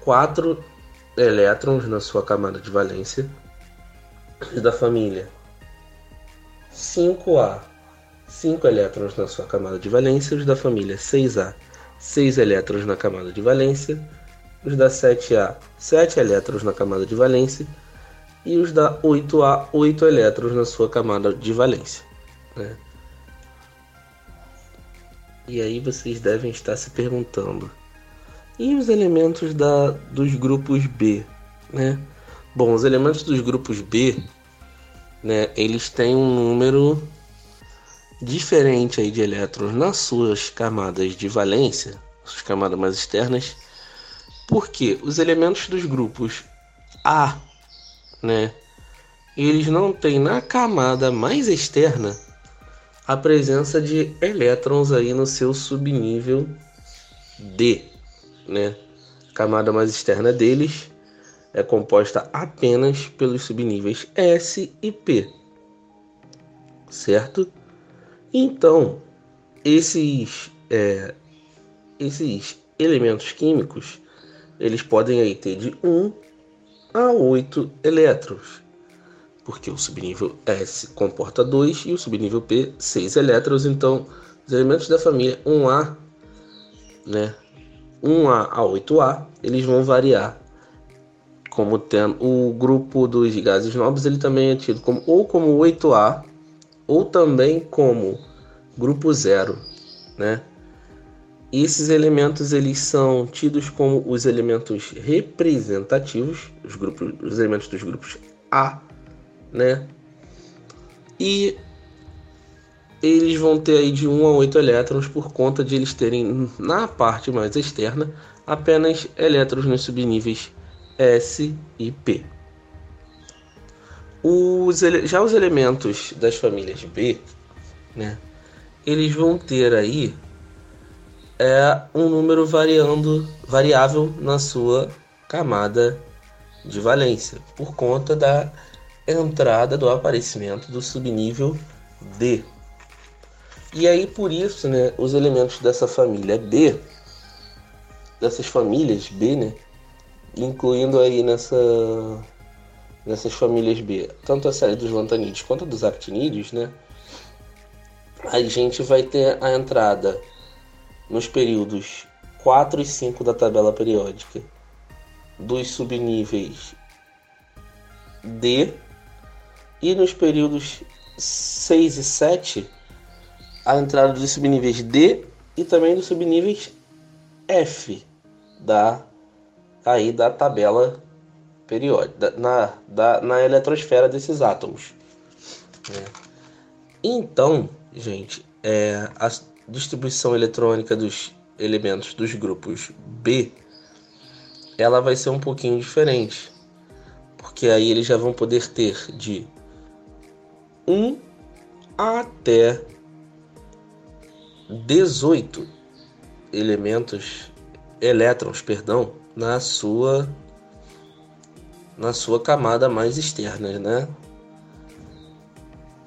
[SPEAKER 5] quatro elétrons na sua camada de valência. Os da família 5A 5 elétrons na sua camada de valência, os da família 6A, 6 elétrons na camada de valência, os da 7A, 7 elétrons na camada de valência, e os da 8A, 8 elétrons na sua camada de valência. Né? E aí vocês devem estar se perguntando: e os elementos da, dos grupos B? Né? Bom, os elementos dos grupos B, né, eles têm um número diferente aí de elétrons nas suas camadas de valência, suas camadas mais externas, porque os elementos dos grupos A, né, eles não têm na camada mais externa a presença de elétrons aí no seu subnível D, né? A camada mais externa deles é composta apenas pelos subníveis S e P, certo? Então, esses, é, esses elementos químicos, eles podem aí ter de 1 a 8 elétrons, porque o subnível S comporta 2 e o subnível P 6 elétrons, então os elementos da família 1A, né, 1A a 8A, eles vão variar como tendo o grupo dos gases nobres, ele também é tido como ou como 8A ou também como grupo zero, né? Esses elementos eles são tidos como os elementos representativos, os grupos, os elementos dos grupos A, né? E eles vão ter aí de 1 a 8 elétrons por conta de eles terem na parte mais externa apenas elétrons nos subníveis S e P. Os, já os elementos das famílias B, né, eles vão ter aí é, um número variando, variável na sua camada de valência, por conta da entrada do aparecimento do subnível D. E aí por isso, né, os elementos dessa família B, dessas famílias B, né, incluindo aí nessa nessas famílias B, tanto a série dos lantanídeos quanto dos actinídeos, né? A gente vai ter a entrada nos períodos 4 e 5 da tabela periódica dos subníveis D e nos períodos 6 e 7 a entrada dos subníveis D e também dos subníveis F da aí da tabela periódica, na, da, na eletrosfera desses átomos. É. Então, gente, é, a distribuição eletrônica dos elementos dos grupos B, ela vai ser um pouquinho diferente, porque aí eles já vão poder ter de 1 até 18 elementos, elétrons, perdão, na sua na sua camada mais externa, né?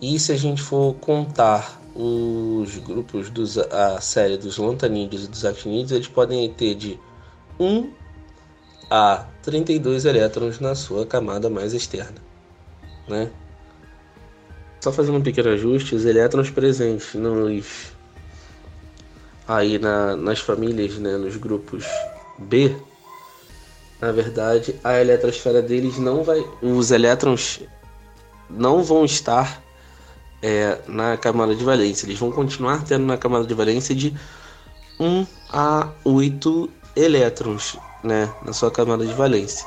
[SPEAKER 5] E se a gente for contar os grupos dos a série dos lantanídeos e dos actinídeos, eles podem ter de 1 a 32 elétrons na sua camada mais externa, né? Só fazendo um pequeno ajuste, os elétrons presentes nos aí na, nas famílias, né, nos grupos B, na verdade, a eletrosfera deles não vai. Os elétrons não vão estar é, na camada de valência. Eles vão continuar tendo na camada de valência de 1 a 8 elétrons né, na sua camada de valência.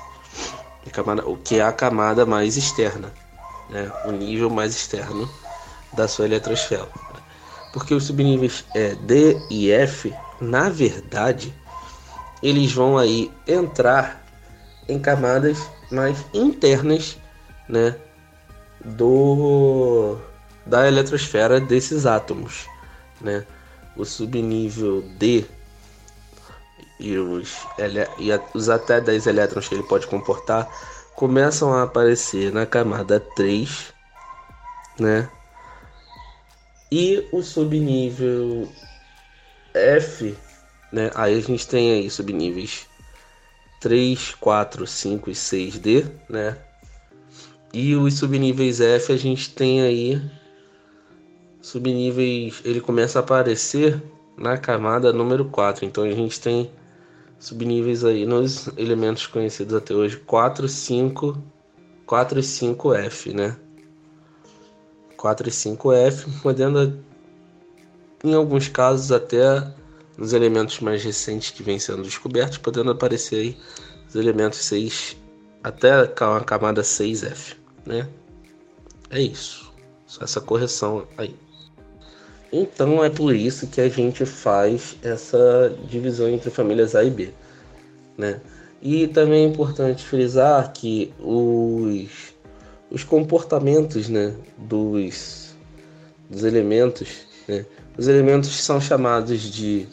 [SPEAKER 5] Camada, o que é a camada mais externa, né, o nível mais externo da sua eletrosfera. Porque os subníveis é, D e F, na verdade, eles vão aí entrar em camadas mais internas, né, do da eletrosfera desses átomos, né? O subnível D e os, e os até 10 elétrons que ele pode comportar começam a aparecer na camada 3, né? E o subnível F né? Aí a gente tem aí subníveis 3, 4, 5 e 6D, né? E os subníveis F a gente tem aí subníveis, ele começa a aparecer na camada número 4. Então a gente tem subníveis aí nos elementos conhecidos até hoje 4, 5, 4 e 5F, né? 4 e 5F, podendo em alguns casos até nos elementos mais recentes que vêm sendo descobertos, podendo aparecer aí os elementos 6 até a camada 6F, né? É isso. Só essa correção aí. Então é por isso que a gente faz essa divisão entre famílias A e B, né? E também é importante frisar que os, os comportamentos né, dos, dos elementos, né, os elementos são chamados de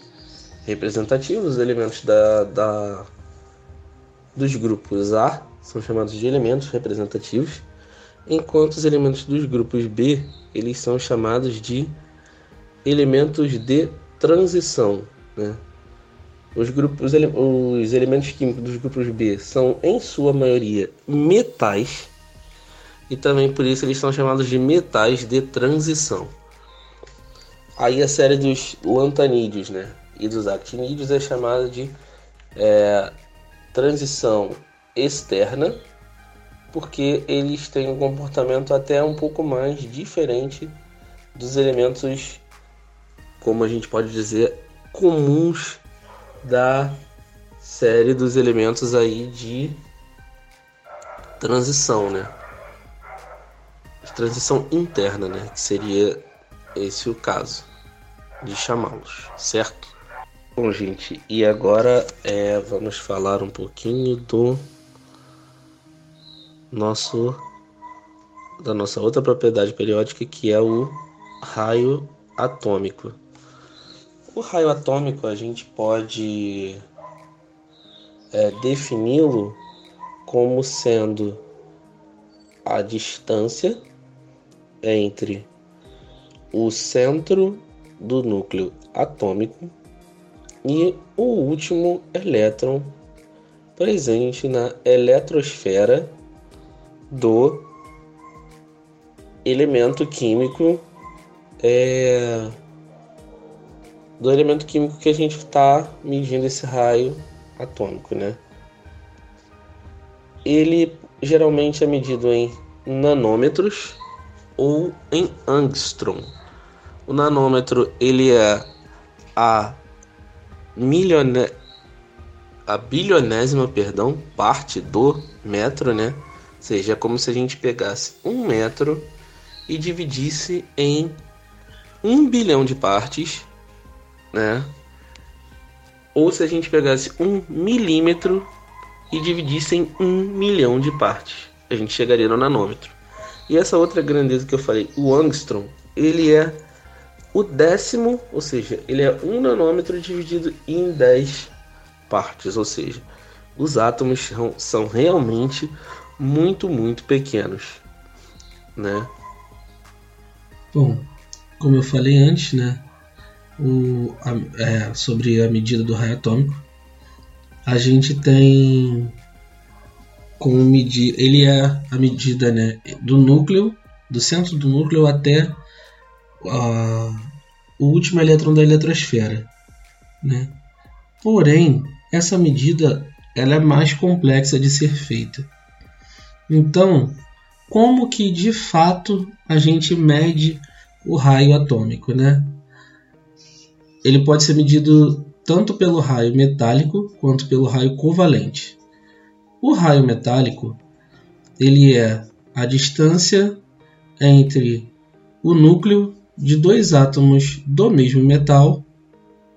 [SPEAKER 5] representativos, os elementos da, da, dos grupos A
[SPEAKER 4] são chamados de elementos representativos, enquanto os elementos dos grupos B eles são chamados de elementos de transição. Né? Os, grupos, os elementos químicos dos grupos B são, em sua maioria, metais, e também por isso eles são chamados de metais de transição. Aí a série dos lantanídeos né, e dos actinídeos é chamada de é, transição externa, porque eles têm um comportamento até um pouco mais diferente dos elementos, como a gente pode dizer, comuns da série dos elementos aí de transição, né? Transição interna, né? Que seria esse o caso de chamá-los, certo? Bom, gente, e agora é, vamos falar um pouquinho do nosso da nossa outra propriedade periódica que é o raio atômico. O raio atômico a gente pode é, defini-lo como sendo a distância entre o centro do núcleo atômico e o último elétron presente na eletrosfera do elemento químico é, do elemento químico que a gente está medindo esse raio atômico, né? Ele geralmente é medido em nanômetros ou em angstrom. O nanômetro ele é a milione... a bilionésima, perdão, parte do metro, né? Ou seja, é como se a gente pegasse um metro e dividisse em um bilhão de partes, né? Ou se a gente pegasse um milímetro e dividisse em um milhão de partes, a gente chegaria no nanômetro. E essa outra grandeza que eu falei, o angstrom, ele é o décimo, ou seja, ele é um nanômetro dividido em 10 partes, ou seja, os átomos são, são realmente muito, muito pequenos, né?
[SPEAKER 5] Bom, como eu falei antes, né, o, a, é, sobre a medida do raio atômico, a gente tem como medir, ele é a medida, né, do núcleo, do centro do núcleo até o último elétron da eletrosfera. Né? Porém, essa medida ela é mais complexa de ser feita. Então, como que de fato a gente mede o raio atômico, né? Ele pode ser medido tanto pelo raio metálico quanto pelo raio covalente. O raio metálico ele é a distância entre o núcleo de dois átomos do mesmo metal,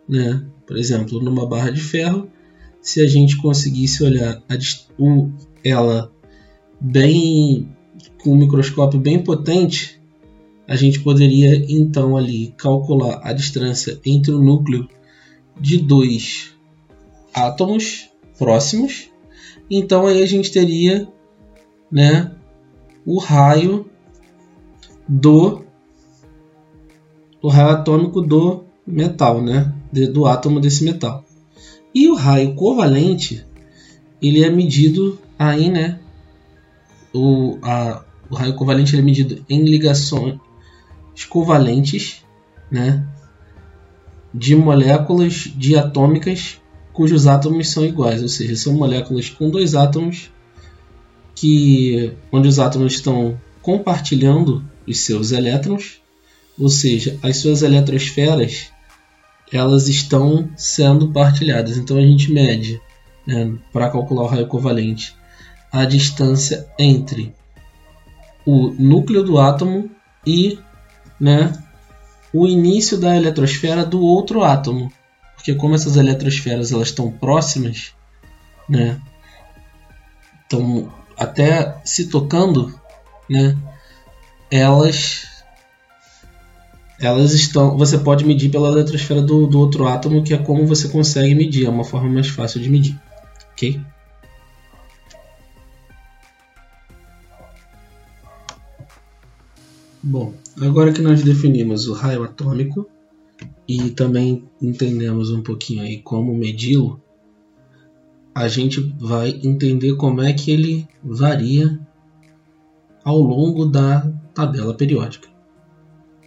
[SPEAKER 5] né? por exemplo, numa barra de ferro, se a gente conseguisse olhar a, o, ela bem com um microscópio bem potente, a gente poderia então ali calcular a distância entre o núcleo de dois átomos próximos. Então aí a gente teria, né, o raio do o raio atômico do metal, né? do átomo desse metal. E o raio covalente, ele é medido aí, né? O, a, o raio covalente é medido em ligações covalentes, né? De moléculas diatômicas cujos átomos são iguais, ou seja, são moléculas com dois átomos que onde os átomos estão compartilhando os seus elétrons ou seja, as suas eletrosferas elas estão sendo partilhadas. Então a gente mede, né, para calcular o raio covalente, a distância entre o núcleo do átomo e né, o início da eletrosfera do outro átomo. Porque como essas eletrosferas elas estão próximas, né, estão até se tocando, né, elas elas estão. Você pode medir pela eletrosfera do, do outro átomo, que é como você consegue medir, é uma forma mais fácil de medir. Ok? Bom, agora que nós definimos o raio atômico e também entendemos um pouquinho aí como medi-lo, a gente vai entender como é que ele varia ao longo da tabela periódica.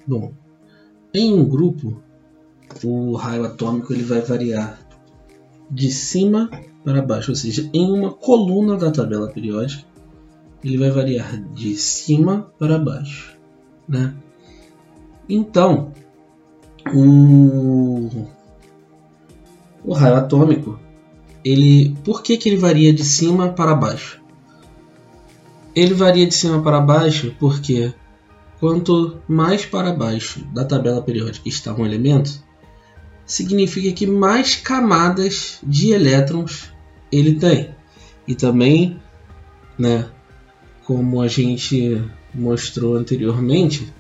[SPEAKER 5] Bom, em um grupo, o raio atômico ele vai variar de cima para baixo, ou seja, em uma coluna da tabela periódica, ele vai variar de cima para baixo, né? Então, o, o raio atômico, ele, por que, que ele varia de cima para baixo? Ele varia de cima para baixo porque quanto mais para baixo da tabela periódica está um elemento, significa que mais camadas de elétrons ele tem. E também, né, como a gente mostrou anteriormente,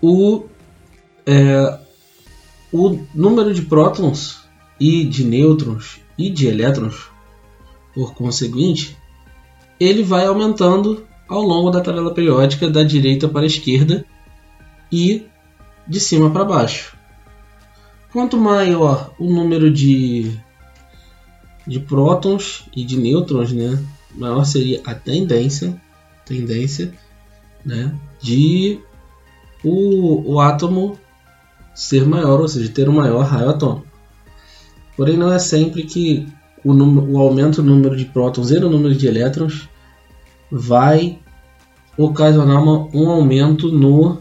[SPEAKER 5] o, é, o número de prótons e de nêutrons e de elétrons, por conseguinte, ele vai aumentando ao longo da tabela periódica da direita para a esquerda e de cima para baixo. Quanto maior o número de, de prótons e de nêutrons, né, maior seria a tendência, tendência né, de o, o átomo ser maior, ou seja, ter um maior raio atômico. Porém, não é sempre que o, o aumento do número de prótons e do número de elétrons vai ocasionar uma, um aumento no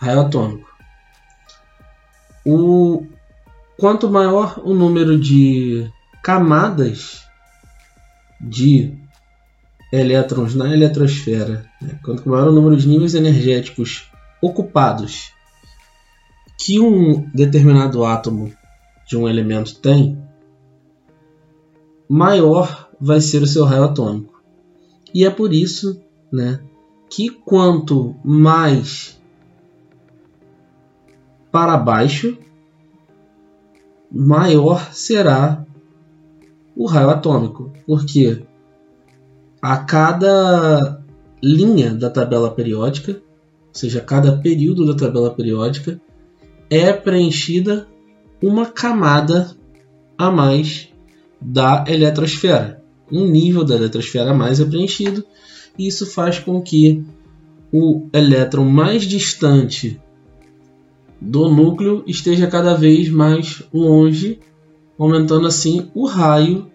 [SPEAKER 5] raio atômico. O, quanto maior o número de camadas de elétrons na eletrosfera, né? quanto maior o número de níveis energéticos ocupados que um determinado átomo de um elemento tem, maior vai ser o seu raio atômico. E é por isso né, que quanto mais para baixo, maior será o raio atômico, porque a cada linha da tabela periódica, ou seja, cada período da tabela periódica, é preenchida uma camada a mais da eletrosfera. Um nível da eletrosfera a mais é preenchido, e isso faz com que o elétron mais distante do núcleo esteja cada vez mais longe, aumentando assim o raio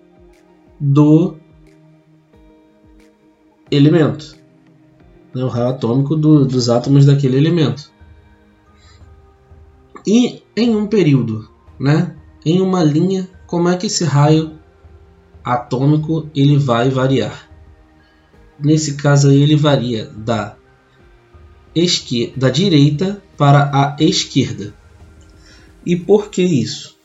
[SPEAKER 5] do elemento, né, o raio atômico do, dos átomos daquele elemento. E em um período, né, em uma linha, como é que esse raio atômico ele vai variar? Nesse caso ele varia da esquerda, da direita para a esquerda. E por que isso?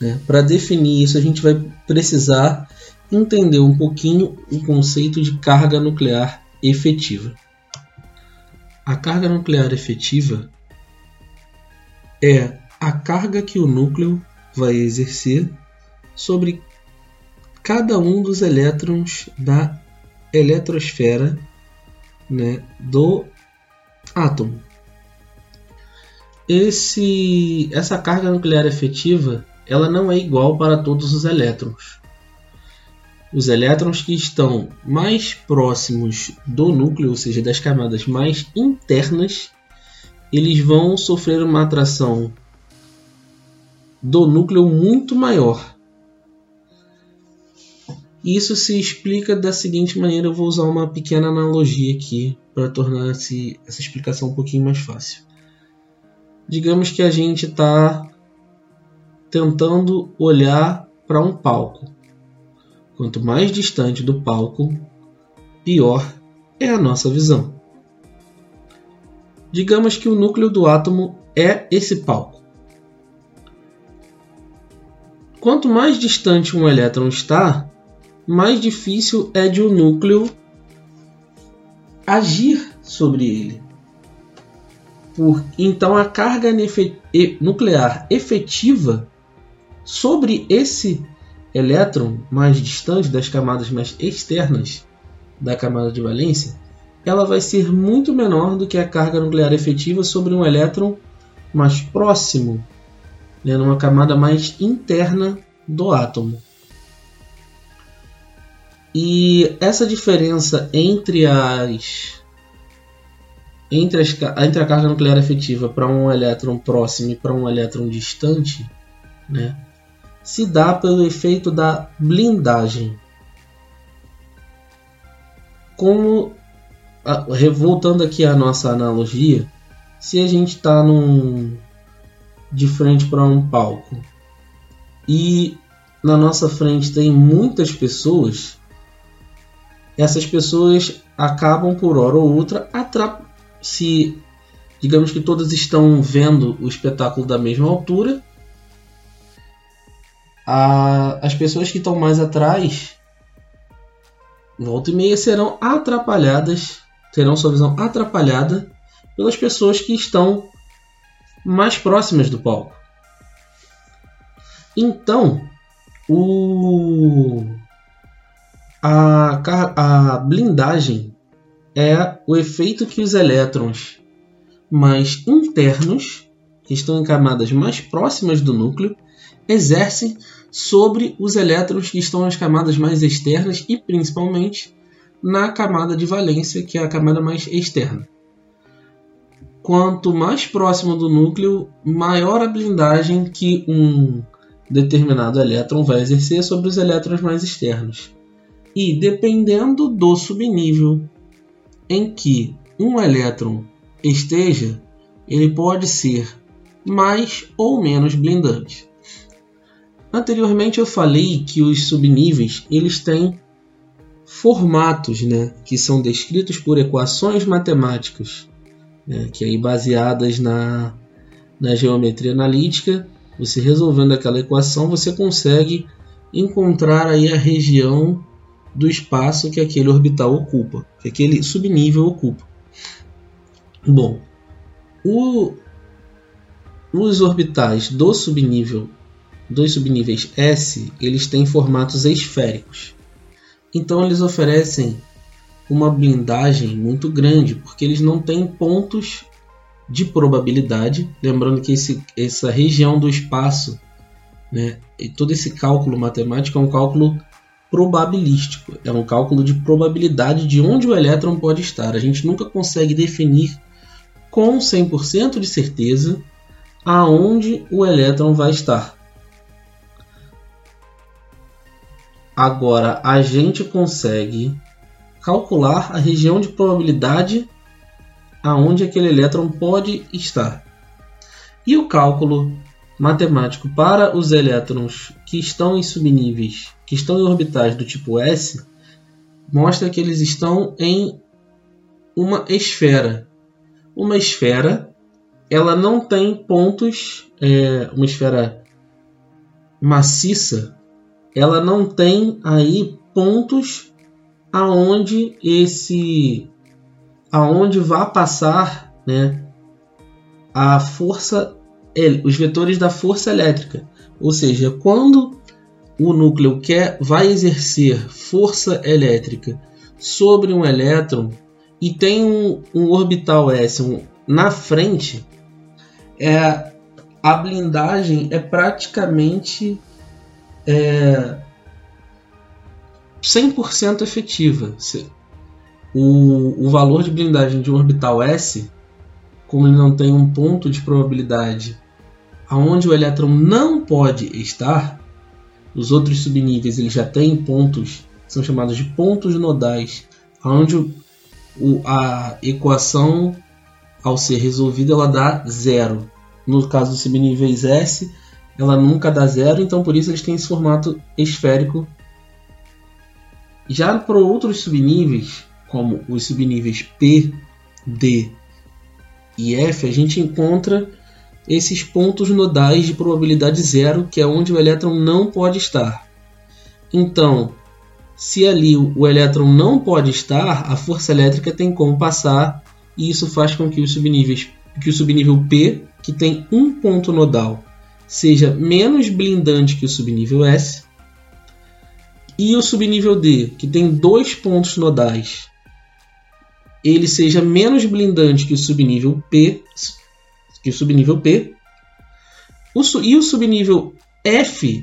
[SPEAKER 5] Né? Para definir isso, a gente vai precisar entender um pouquinho o conceito de carga nuclear efetiva. A carga nuclear efetiva é a carga que o núcleo vai exercer sobre cada um dos elétrons da eletrosfera né, do átomo. Esse, essa carga nuclear efetiva ela não é igual para todos os elétrons os elétrons que estão mais próximos do núcleo, ou seja, das camadas mais internas, eles vão sofrer uma atração do núcleo muito maior. Isso se explica da seguinte maneira, eu vou usar uma pequena analogia aqui para tornar essa explicação um pouquinho mais fácil. Digamos que a gente está tentando olhar para um palco Quanto mais distante do palco, pior é a nossa visão. Digamos que o núcleo do átomo é esse palco. Quanto mais distante um elétron está, mais difícil é de o um núcleo agir sobre ele. Por, então a carga nuclear efetiva sobre esse elétron mais distante das camadas mais externas da camada de valência ela vai ser muito menor do que a carga nuclear efetiva sobre um elétron mais próximo, né, numa camada mais interna do átomo. E essa diferença entre as entre, as, entre a carga nuclear efetiva para um elétron próximo e para um elétron distante, né, se dá pelo efeito da blindagem. Como voltando aqui à nossa analogia, se a gente está de frente para um palco e na nossa frente tem muitas pessoas, essas pessoas acabam por hora ou outra se digamos que todas estão vendo o espetáculo da mesma altura, a, as pessoas que estão mais atrás volta e meia serão atrapalhadas, terão sua visão atrapalhada pelas pessoas que estão mais próximas do palco. Então, o a, a blindagem é o efeito que os elétrons mais internos, que estão em camadas mais próximas do núcleo, exercem sobre os elétrons que estão nas camadas mais externas e principalmente na camada de valência, que é a camada mais externa. Quanto mais próximo do núcleo, maior a blindagem que um determinado elétron vai exercer sobre os elétrons mais externos. E dependendo do subnível em que um elétron esteja, ele pode ser mais ou menos blindante. Anteriormente eu falei que os subníveis eles têm formatos, né, que são descritos por equações matemáticas, né, que aí baseadas na, na geometria analítica, você resolvendo aquela equação você consegue encontrar aí a região do espaço que aquele orbital ocupa, que aquele subnível ocupa. Bom, o, os orbitais do subnível, dos subníveis S, eles têm formatos esféricos. Então eles oferecem uma blindagem muito grande, porque eles não têm pontos de probabilidade. Lembrando que esse, essa região do espaço, né, e todo esse cálculo matemático é um cálculo probabilístico, é um cálculo de probabilidade de onde o elétron pode estar. A gente nunca consegue definir com 100% de certeza aonde o elétron vai estar. Agora, a gente consegue calcular a região de probabilidade aonde aquele elétron pode estar. E o cálculo matemático para os elétrons que estão em subníveis, que estão em orbitais do tipo S, mostra que eles estão em uma esfera. Uma esfera, ela não tem pontos, é, uma esfera maciça, ela não tem aí pontos aonde esse aonde vai passar, né, a força os vetores da força elétrica. Ou seja, quando o núcleo quer vai exercer força elétrica sobre um elétron e tem um, um orbital S um, na frente, é, a blindagem é praticamente é, 100% efetiva. O, o valor de blindagem de um orbital S como ele não tem um ponto de probabilidade aonde o elétron não pode estar, os outros subníveis ele já tem pontos, são chamados de pontos nodais, onde o, o, a equação, ao ser resolvida, ela dá zero. No caso dos subníveis S, ela nunca dá zero, então por isso eles têm esse formato esférico. Já para outros subníveis, como os subníveis P, D e F, a gente encontra esses pontos nodais de probabilidade zero, que é onde o elétron não pode estar. Então, se ali o elétron não pode estar, a força elétrica tem como passar, e isso faz com que, os subníveis, que o subnível P, que tem um ponto nodal, seja menos blindante que o subnível S, e o subnível D, que tem dois pontos nodais ele seja menos blindante que o subnível P, que o subnível P. O, e o subnível F,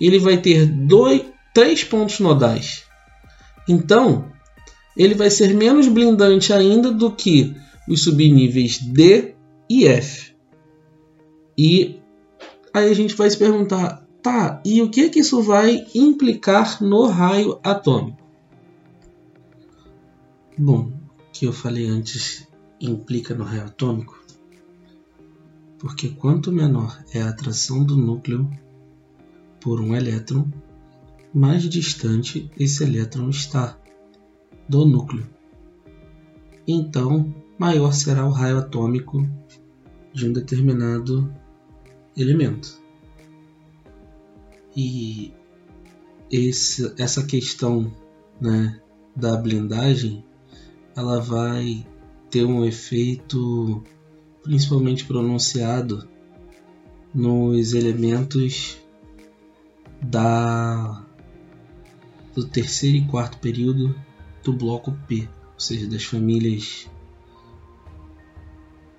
[SPEAKER 5] ele vai ter dois, três pontos nodais. Então, ele vai ser menos blindante ainda do que os subníveis D e F. E aí a gente vai se perguntar, tá, e o que que isso vai implicar no raio atômico? Bom, o que eu falei antes implica no raio atômico, porque quanto menor é a atração do núcleo por um elétron, mais distante esse elétron está do núcleo. Então, maior será o raio atômico de um determinado elemento. E esse, essa questão né, da blindagem ela vai ter um efeito principalmente pronunciado nos elementos da do terceiro e quarto período do bloco P, ou seja, das famílias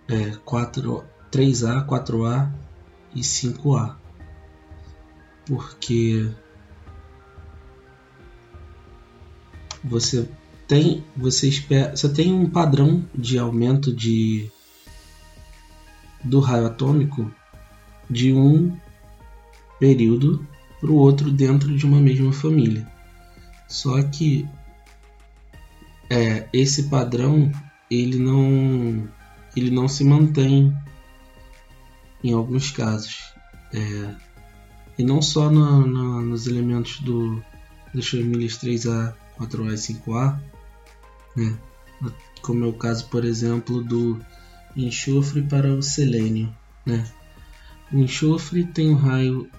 [SPEAKER 5] é, 4, 3A, 4A e 5A. Porque você tem você espera, você tem um padrão de aumento de do raio atômico de um período para o outro dentro de uma mesma família. Só que é, esse padrão ele não ele não se mantém em alguns casos é, e não só no, no, nos elementos do das famílias 3A, 4A e 5A, né? como é o caso, por exemplo, do enxofre para o selênio. Né? O enxofre tem um raio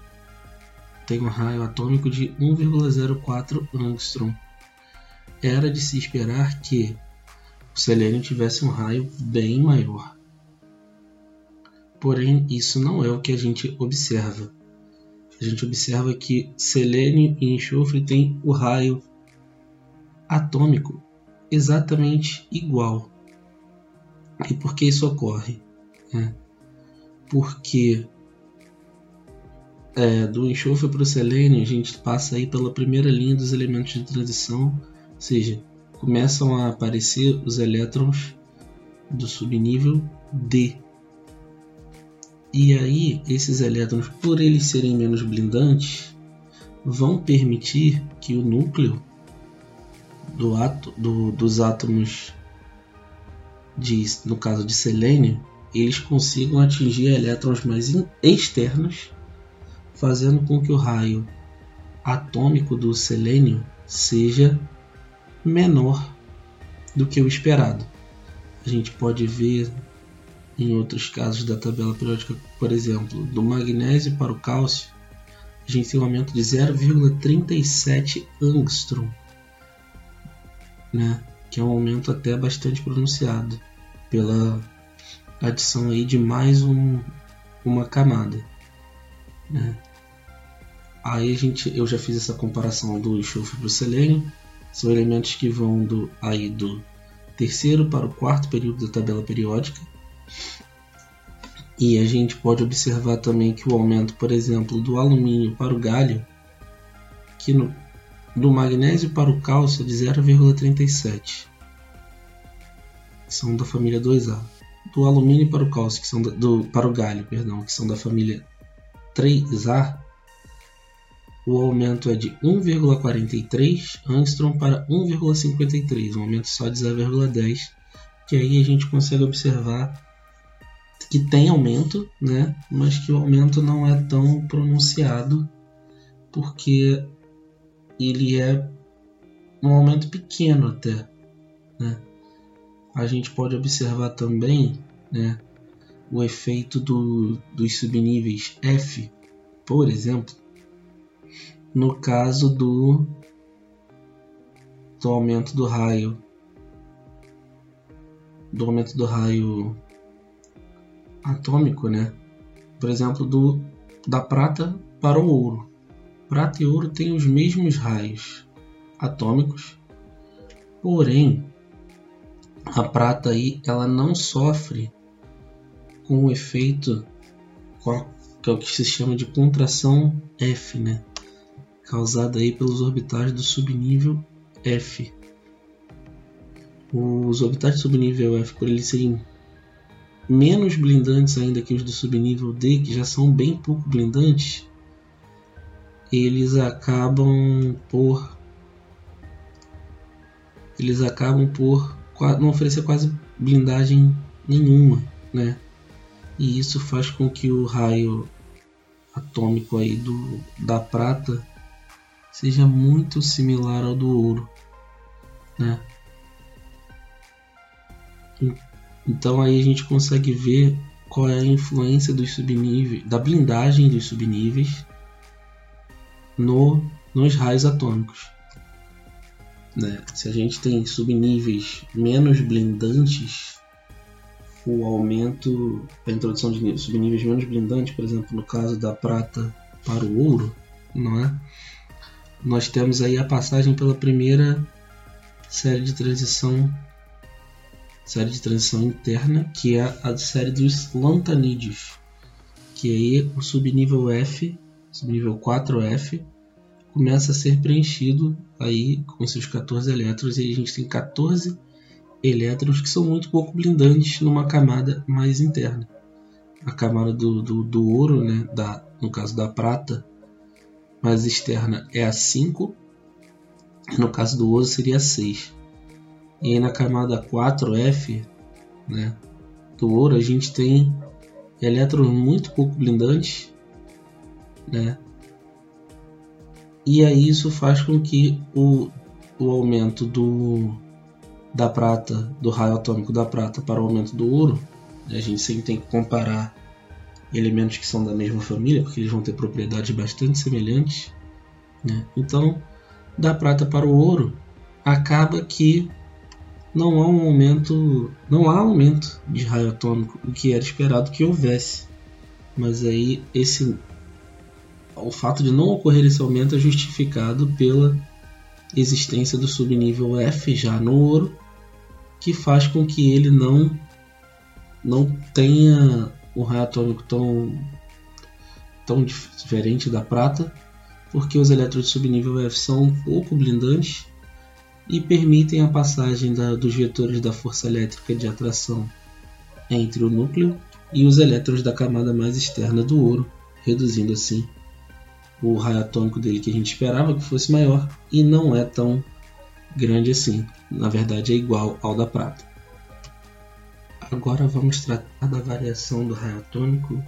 [SPEAKER 5] tem um raio atômico de 1,04 angstrom era de se esperar que o selênio tivesse um raio bem maior. Porém, isso não é o que a gente observa. A gente observa que selênio e enxofre têm o raio atômico exatamente igual. E por que isso ocorre? É porque é, do enxofre para o selênio a gente passa aí pela primeira linha dos elementos de transição ou seja, começam a aparecer os elétrons do subnível D. E aí, esses elétrons, por eles serem menos blindantes, vão permitir que o núcleo do ato, do, dos átomos, de, no caso de selênio, eles consigam atingir elétrons mais externos, fazendo com que o raio atômico do selênio seja menor do que o esperado. A gente pode ver em outros casos da tabela periódica, por exemplo, do magnésio para o cálcio, a gente tem um aumento de 0,37 angstrom, né? que é um aumento até bastante pronunciado pela adição aí de mais um, uma camada. Né? Aí a gente, eu já fiz essa comparação do enxofre para o selênio são elementos que vão do, aí do terceiro para o quarto período da tabela periódica. E a gente pode observar também que o aumento, por exemplo, do alumínio para o galho, que no, do magnésio para o cálcio é de 0,37, são da família 2A. Do alumínio para o cálcio, que são do, para o galho, perdão, que são da família 3A, o aumento é de 1,43 angstrom para 1,53, um aumento só de 0,10, que aí a gente consegue observar que tem aumento, né? mas que o aumento não é tão pronunciado, porque ele é um aumento pequeno até. Né? A gente pode observar também né, o efeito do, dos subníveis F, por exemplo, no caso do, do aumento do raio do aumento do raio atômico, né? Por exemplo, do da prata para o ouro. Prata e ouro têm os mesmos raios atômicos, porém a prata aí ela não sofre com o efeito que é o que se chama de contração F, né? Causada aí pelos orbitais do subnível F. Os orbitais do subnível F, por eles serem menos blindantes ainda que os do subnível D, que já são bem pouco blindantes, eles acabam por eles acabam por não oferecer quase blindagem nenhuma, né? E isso faz com que o raio atômico aí do, da prata seja muito similar ao do ouro, né? Então aí a gente consegue ver qual é a influência dos subníveis, da blindagem dos subníveis no, nos raios atômicos. Né? Se a gente tem subníveis menos blindantes, o aumento, a introdução de subníveis menos blindantes, por exemplo, no caso da prata para o ouro, não é? Nós temos aí a passagem pela primeira série de transição série de transição interna, que é a série dos lantanídeos, que aí o subnível F, subnível 4F, começa a ser preenchido aí com seus 14 elétrons e a gente tem 14 elétrons que são muito pouco blindantes numa camada mais interna. A camada do, do, do ouro, né, da, no caso da prata, mais externa é a 5, no caso do ouro seria a 6. E aí na camada 4F né, do ouro a gente tem elétrons muito pouco blindantes, né, e aí isso faz com que o, o aumento do, da prata, do raio atômico da prata para o aumento do ouro, né, a gente sempre tem que comparar elementos que são da mesma família, porque eles vão ter propriedades bastante semelhantes. Né? Então, da prata para o ouro, acaba que não há um aumento, não há aumento de raio atômico, o que era esperado que houvesse. Mas aí esse o fato de não ocorrer esse aumento é justificado pela existência do subnível F já no ouro, que faz com que ele não não tenha um raio atômico tão tão diferente da prata, porque os elétrons de subnível F são um pouco blindantes e permitem a passagem da, dos vetores da força elétrica de atração entre o núcleo e os elétrons da camada mais externa do ouro, reduzindo assim o raio atômico dele que a gente esperava que fosse maior e não é tão grande assim. Na verdade, é igual ao da prata. Agora vamos tratar da variação do raio atômico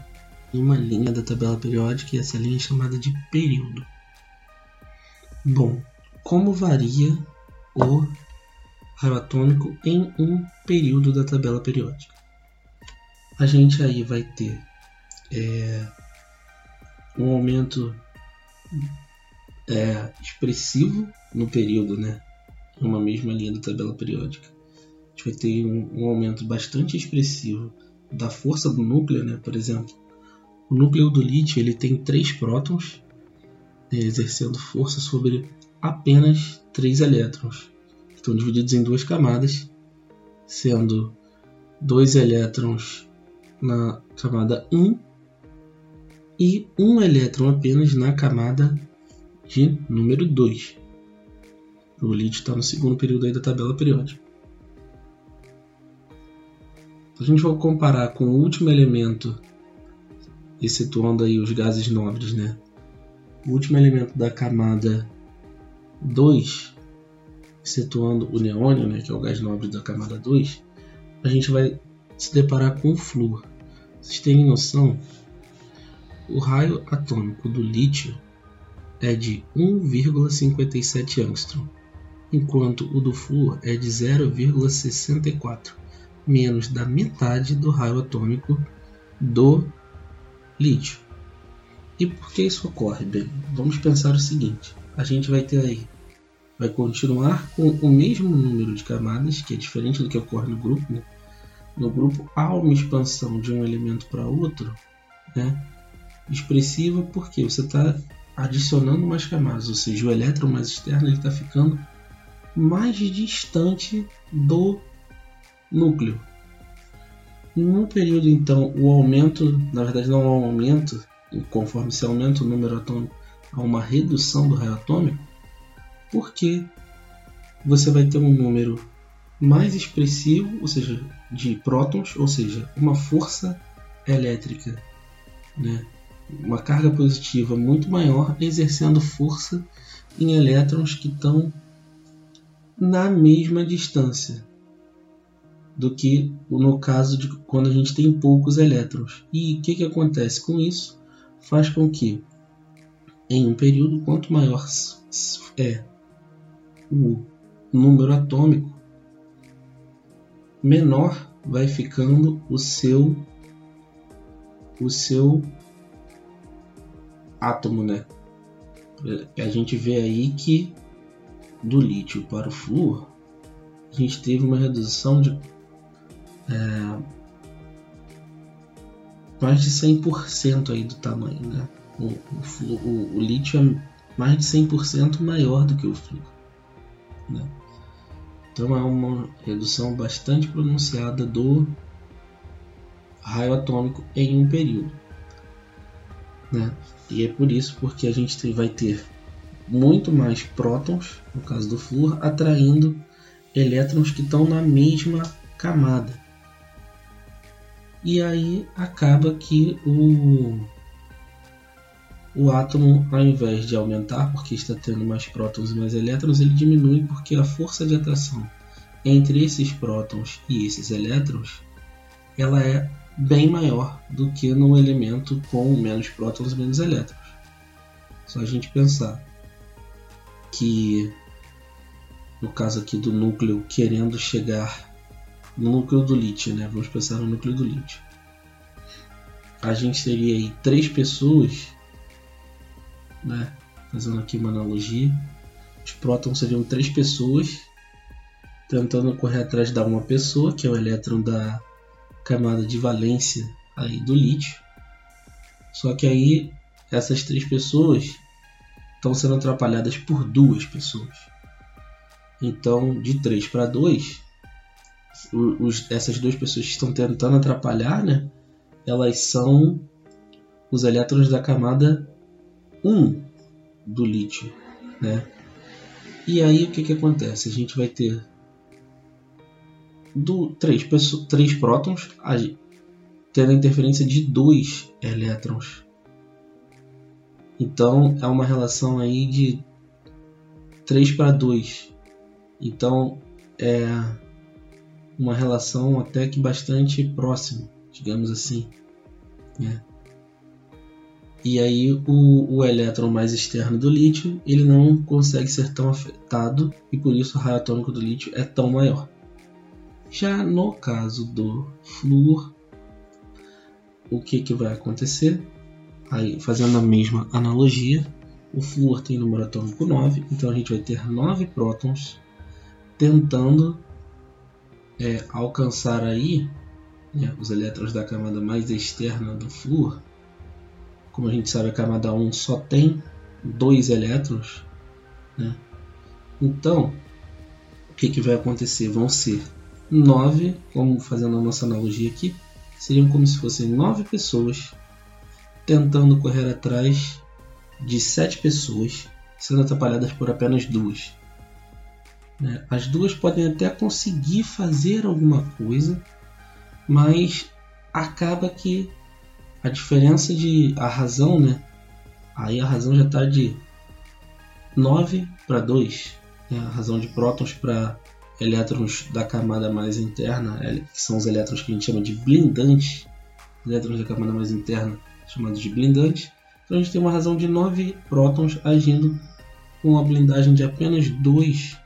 [SPEAKER 5] em uma linha da tabela periódica e essa linha é chamada de período. Bom, como varia o raio atômico em um período da tabela periódica? A gente aí vai ter é, um aumento é, expressivo no período, né? Uma mesma linha da tabela periódica. A gente vai ter um, um aumento bastante expressivo da força do núcleo, né? Por exemplo, o núcleo do lítio ele tem três prótons né, exercendo força sobre apenas três elétrons. Estão divididos em duas camadas, sendo dois elétrons na camada 1 e um elétron apenas na camada de número 2. O lítio está no segundo período aí da tabela periódica. A gente vai comparar com o último elemento, excetuando aí os gases nobres, né? O último elemento da camada 2, excetuando o neônio, né, que é o gás nobre da camada 2, a gente vai se deparar com o flúor. Vocês têm noção o raio atômico do lítio é de 1,57 angstrom, enquanto o do flúor é de 0,64, menos da metade do raio atômico do lítio. E por que isso ocorre? Bem, vamos pensar o seguinte: a gente vai ter aí, vai continuar com o mesmo número de camadas, que é diferente do que ocorre no grupo. Né? No grupo há uma expansão de um elemento para outro, né? expressiva porque você está adicionando mais camadas, ou seja, o elétron mais externo está ficando mais distante do núcleo. No período, então, o aumento, na verdade não há um aumento, conforme se aumenta o número atômico, há uma redução do raio atômico, porque você vai ter um número mais expressivo, ou seja, de prótons, ou seja, uma força elétrica, né? uma carga positiva muito maior, exercendo força em elétrons que estão na mesma distância do que no caso de quando a gente tem poucos elétrons. E o que, que acontece com isso? Faz com que em um período, quanto maior é o número atômico, menor vai ficando o seu o seu átomo, né? A gente vê aí que do lítio para o flúor, a gente teve uma redução de é, mais de 100% aí do tamanho, né? O, o, o, o, lítio é mais de 100% maior do que o flúor, né? Então é uma redução bastante pronunciada do raio atômico em um período. Né? E é por isso porque a gente vai ter muito mais prótons, no caso do flúor, atraindo elétrons que estão na mesma camada. E aí acaba que o, o átomo, ao invés de aumentar, porque está tendo mais prótons e mais elétrons, ele diminui porque a força de atração entre esses prótons e esses elétrons ela é bem maior do que no elemento com menos prótons e menos elétrons. Só a gente pensar que no caso aqui do núcleo querendo chegar no núcleo do lítio, né? Vamos pensar no núcleo do lítio. A gente teria aí três pessoas, né? Fazendo aqui uma analogia. Os prótons seriam três pessoas tentando correr atrás da uma pessoa, que é o elétron da camada de valência aí do lítio. Só que aí essas três pessoas estão sendo atrapalhadas por duas pessoas. Então, de 3 para 2, os, essas duas pessoas que estão tentando atrapalhar, né, elas são os elétrons da camada 1 do lítio. Né? E aí o que, que acontece? A gente vai ter do, três, três prótons tendo a interferência de dois elétrons. Então é uma relação aí de 3 para 2. Então é uma relação até que bastante próxima, digamos assim. Né? E aí o, o elétron mais externo do lítio ele não consegue ser tão afetado e por isso o raio atômico do lítio é tão maior. Já no caso do flúor, o que, que vai acontecer? Aí, fazendo a mesma analogia, o flúor tem número atômico 9, então a gente vai ter 9 prótons tentando é, alcançar aí né, os elétrons da camada mais externa do flúor. Como a gente sabe, a camada 1 só tem dois elétrons. Né? Então, o que, que vai acontecer? Vão ser 9, como fazendo a nossa analogia aqui, seriam como se fossem 9 pessoas tentando correr atrás de 7 pessoas, sendo atrapalhadas por apenas duas. Né? As duas podem até conseguir fazer alguma coisa, mas acaba que a diferença de a razão, né? Aí a razão já está de 9 para 2, né? a razão de prótons para elétrons da camada mais interna, que são os elétrons que a gente chama de blindantes, elétrons da camada mais interna chamados de blindantes. Então a gente tem uma razão de 9 prótons agindo com uma blindagem de apenas 2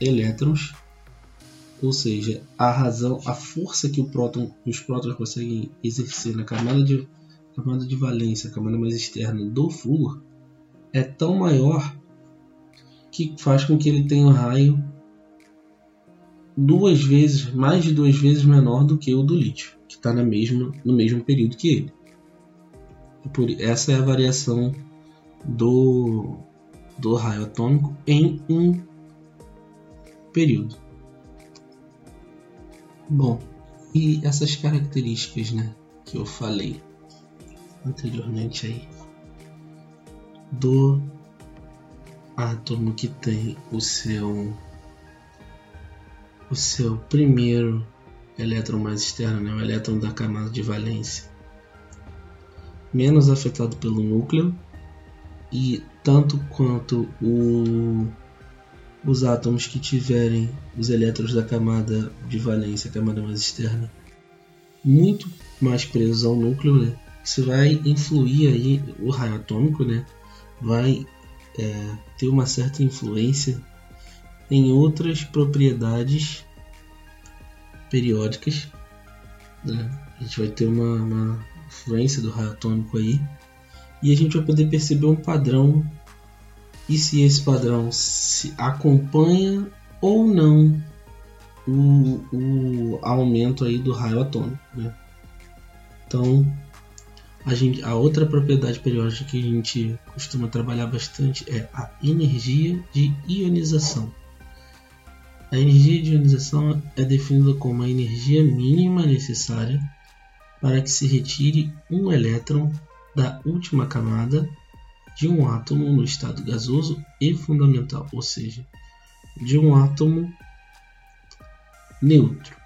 [SPEAKER 5] elétrons, ou seja, a razão, a força que próton, os prótons conseguem exercer na camada de, camada de valência, a camada mais externa do flúor, é tão maior que faz com que ele tenha um raio duas vezes, mais de duas vezes menor do que o do lítio, que está no mesmo período que ele. Por, essa é a variação do, do raio atômico em um período. Bom, e essas características, né, que eu falei anteriormente aí do átomo que tem o seu o seu primeiro elétron mais externo, né, o elétron da camada de valência, menos afetado pelo núcleo e tanto quanto o, os átomos que tiverem os elétrons da camada de valência, a camada mais externa, muito mais presos ao núcleo, né? Isso vai influir aí o raio atômico, né? Vai é, ter uma certa influência em outras propriedades periódicas. Né? A gente vai ter uma, uma influência do raio atômico aí e a gente vai poder perceber um padrão e se esse padrão se acompanha ou não o, o aumento aí do raio atômico. Né? Então, a, gente, a outra propriedade periódica que a gente costuma trabalhar bastante é a energia de ionização. A energia de ionização é definida como a energia mínima necessária para que se retire um elétron da última camada de um átomo no estado gasoso e fundamental, ou seja, de um átomo neutro,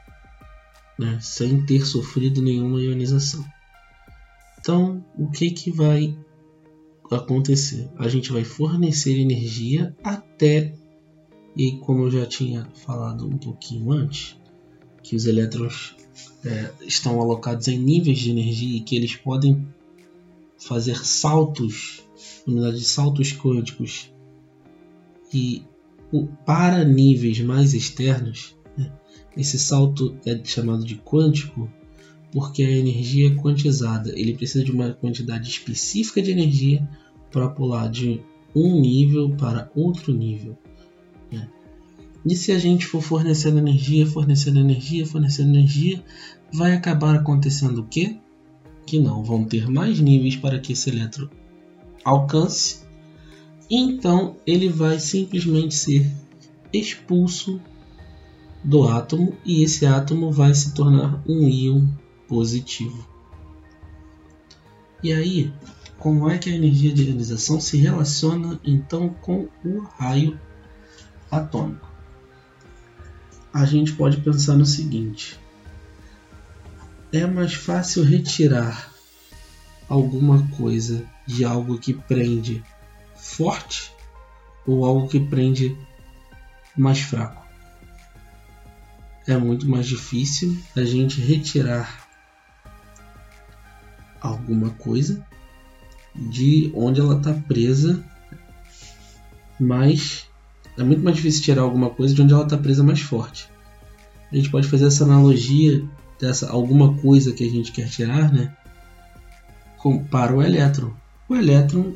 [SPEAKER 5] né, sem ter sofrido nenhuma ionização. Então, o que, que vai acontecer? A gente vai fornecer energia até, e como eu já tinha falado um pouquinho antes, que os elétrons é, estão alocados em níveis de energia e que eles podem fazer saltos, unidade de saltos quânticos, e para níveis mais externos, né, esse salto é chamado de quântico porque a energia é quantizada. Ele precisa de uma quantidade específica de energia para pular de um nível para outro nível. Né? E se a gente for fornecendo energia, fornecendo energia, fornecendo energia, vai acabar acontecendo o quê? Que não vão ter mais níveis para que esse elétron alcance. Então ele vai simplesmente ser expulso do átomo e esse átomo vai se tornar um íon positivo. E aí, como é que a energia de ionização se relaciona então com o raio atômico? A gente pode pensar no seguinte: é mais fácil retirar alguma coisa de algo que prende forte ou algo que prende mais fraco. É muito mais difícil a gente retirar alguma coisa de onde ela está presa, mas é muito mais difícil tirar alguma coisa de onde ela está presa mais forte. A gente pode fazer essa analogia dessa alguma coisa que a gente quer tirar, né? Para o elétron. O elétron,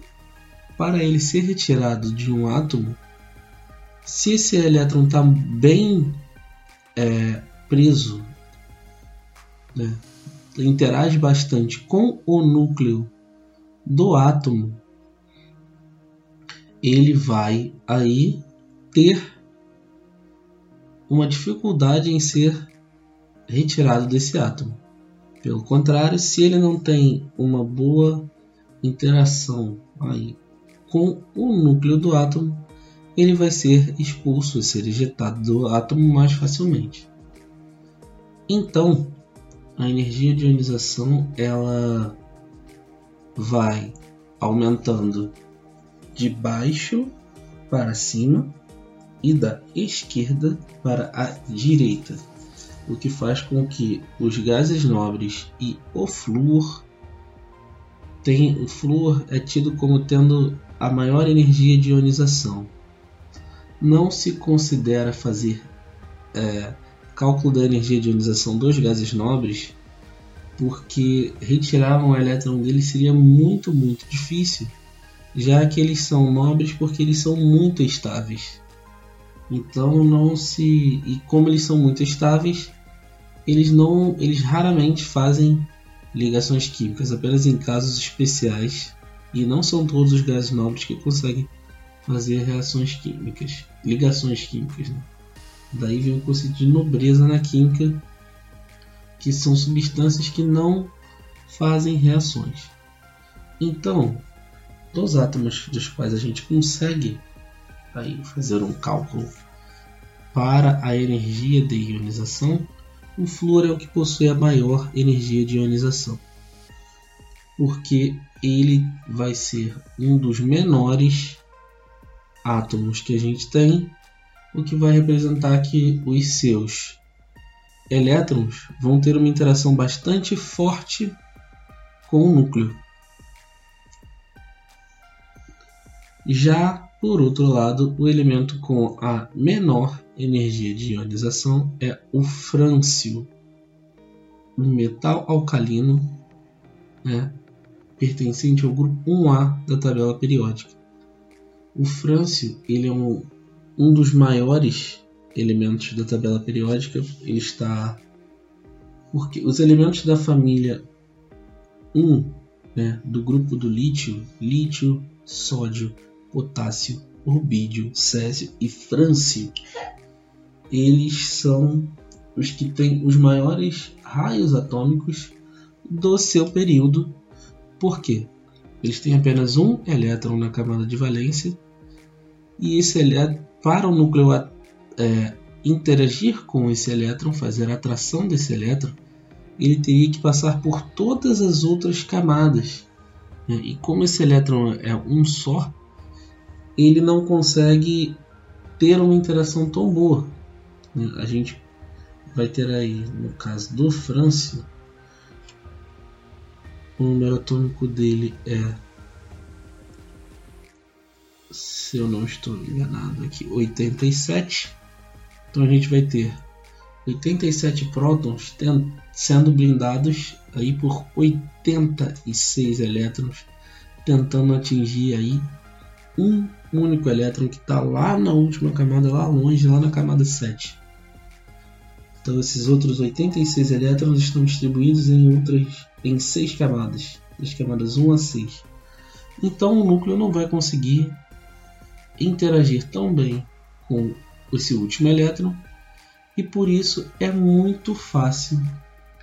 [SPEAKER 5] para ele ser retirado de um átomo, se esse elétron está bem é, preso, né? interage bastante com o núcleo do átomo, ele vai aí ter uma dificuldade em ser retirado desse átomo. Pelo contrário, se ele não tem uma boa interação aí com o núcleo do átomo, ele vai ser expulso, ser ejetado do átomo mais facilmente. Então, a energia de ionização ela vai aumentando de baixo para cima e da esquerda para a direita o que faz com que os gases nobres e o flúor tem, o flúor é tido como tendo a maior energia de ionização. Não se considera fazer é, cálculo da energia de ionização dos gases nobres porque retirar um elétron deles seria muito, muito difícil, já que eles são nobres porque eles são muito estáveis. Então não se e como eles são muito estáveis, eles não, eles raramente fazem ligações químicas, apenas em casos especiais, e não são todos os gases nobres que conseguem fazer reações químicas, ligações químicas. Né? Daí vem o conceito de nobreza na química, que são substâncias que não fazem reações. Então, dos átomos dos quais a gente consegue aí fazer um cálculo para a energia de ionização, o flúor é o que possui a maior energia de ionização, porque ele vai ser um dos menores átomos que a gente tem, o que vai representar que os seus elétrons vão ter uma interação bastante forte com o núcleo. Já por outro lado, o elemento com a menor energia de ionização é o frâncio, um metal alcalino né, pertencente ao grupo 1A da tabela periódica. O frâncio ele é um, um dos maiores elementos da tabela periódica. Ele está porque os elementos da família 1 né, do grupo do lítio, lítio, sódio, potássio, rubídio, césio e frâncio, eles são os que têm os maiores raios atômicos do seu período. Por quê? Eles têm apenas um elétron na camada de valência e esse elétron, para o núcleo é, interagir com esse elétron, fazer a atração desse elétron, ele teria que passar por todas as outras camadas. Né? E como esse elétron é um só, ele não consegue ter uma interação tão boa. Né? A gente vai ter aí, no caso do Frâncio, o número atômico dele é se eu não estou enganado aqui, 87. Então a gente vai ter 87 prótons sendo blindados aí por 86 elétrons, tentando atingir aí único elétron que está lá na última camada, lá longe, lá na camada 7. Então esses outros 86 elétrons estão distribuídos em outras em 6 camadas, das camadas 1 a 6. Então o núcleo não vai conseguir interagir tão bem com esse último elétron e por isso é muito fácil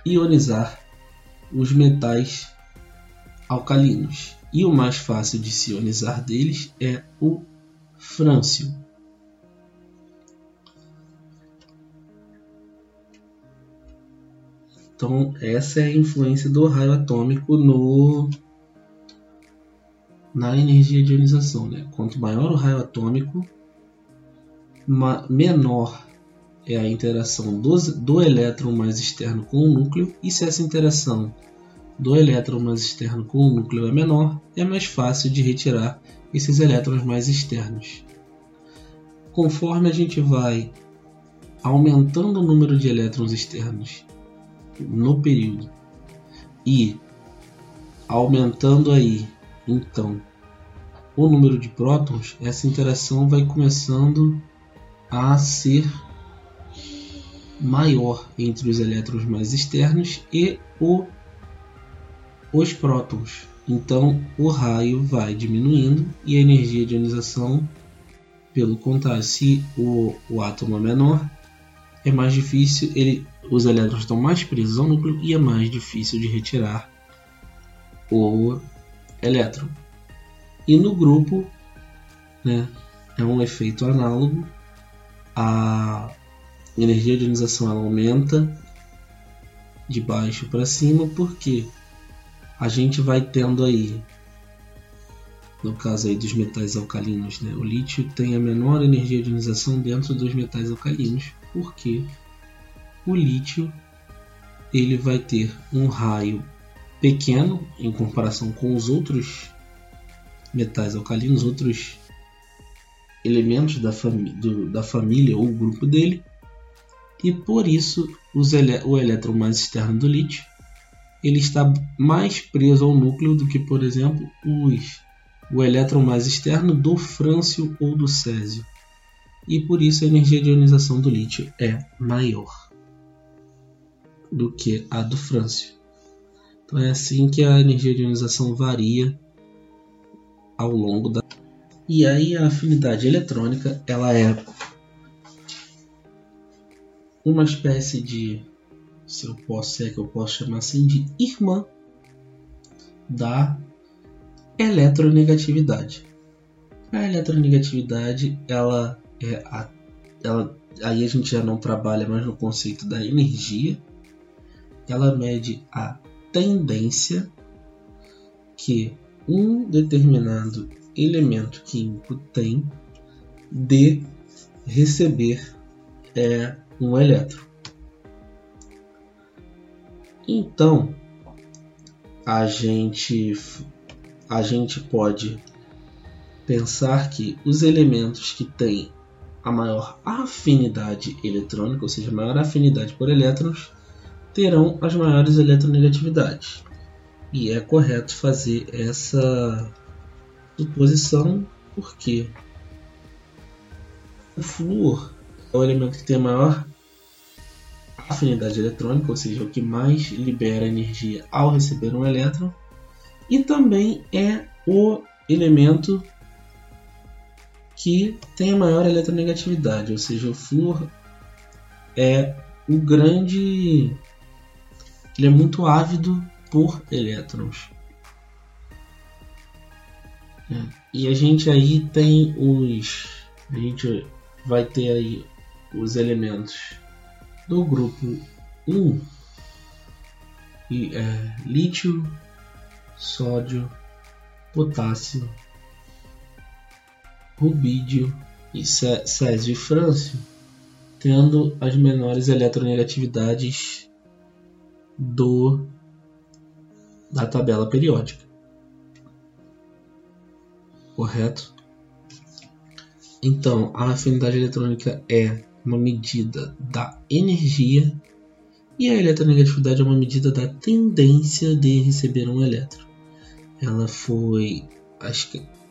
[SPEAKER 5] ionizar os metais alcalinos. E o mais fácil de ionizar deles é o frâncio. Então, essa é a influência do raio atômico no na energia de ionização. Né? Quanto maior o raio atômico, menor é a interação do, do elétron mais externo com o núcleo, e se essa interação do elétron mais externo com o núcleo é menor, é mais fácil de retirar esses elétrons mais externos. Conforme a gente vai aumentando o número de elétrons externos no período e aumentando aí então o número de prótons, essa interação vai começando a ser maior entre os elétrons mais externos e o, os prótons. Então o raio vai diminuindo e a energia de ionização, pelo contrário, se o, o átomo é menor, é mais difícil, ele, os elétrons estão mais presos ao núcleo e é mais difícil de retirar o elétron. E no grupo, né, é um efeito análogo. A energia de ionização aumenta de baixo para cima, porque a gente vai tendo aí, no caso aí dos metais alcalinos, né, o lítio tem a menor energia de ionização dentro dos metais alcalinos, porque o lítio ele vai ter um raio pequeno em comparação com os outros metais alcalinos, outros elementos da, do, da família ou grupo dele, e por isso o elétron mais externo do lítio ele está mais preso ao núcleo do que, por exemplo, os, o elétron mais externo do frâncio ou do césio. E por isso a energia de ionização do lítio é maior do que a do frâncio. Então é assim que a energia de ionização varia ao longo da. E aí a afinidade eletrônica ela é uma espécie de se eu posso, é que eu posso chamar assim, de irmã da eletronegatividade. A eletronegatividade, ela é a, ela, aí a gente já não trabalha mais no conceito da energia. Ela mede a tendência que um determinado elemento químico tem de receber é, um elétron. Então, a gente, a gente pode pensar que os elementos que têm a maior afinidade eletrônica, ou seja, maior afinidade por elétrons, terão as maiores eletronegatividades. E é correto fazer essa suposição porque o flúor é o elemento que tem a maior afinidade eletrônica, ou seja, o que mais libera energia ao receber um elétron, e também é o elemento que tem a maior eletronegatividade, ou seja, o flúor é o grande. Ele é muito ávido por elétrons. É. E a gente aí tem os. A gente vai ter aí os elementos do grupo 1 e, é, lítio, sódio, potássio, rubídio e césio e frâncio, tendo as menores eletronegatividades do da tabela periódica correto? Então, a afinidade eletrônica é uma medida da energia e a eletronegatividade é uma medida da tendência de receber um elétron. Ela foi,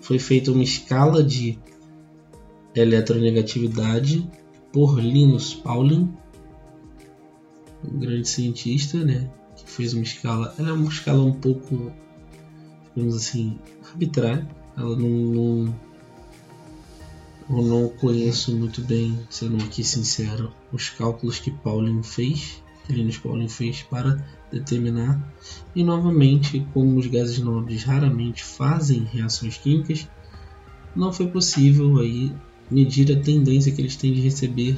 [SPEAKER 5] foi feita uma escala de eletronegatividade por Linus Pauling, um grande cientista, né, que fez uma escala, ela é uma escala um pouco, digamos assim, arbitrária, ela não, não, eu não conheço muito bem, sendo aqui sincero, os cálculos que Pauling fez, que Linus Pauling fez para determinar. E novamente, como os gases nobres raramente fazem reações químicas, não foi possível aí medir a tendência que eles têm de receber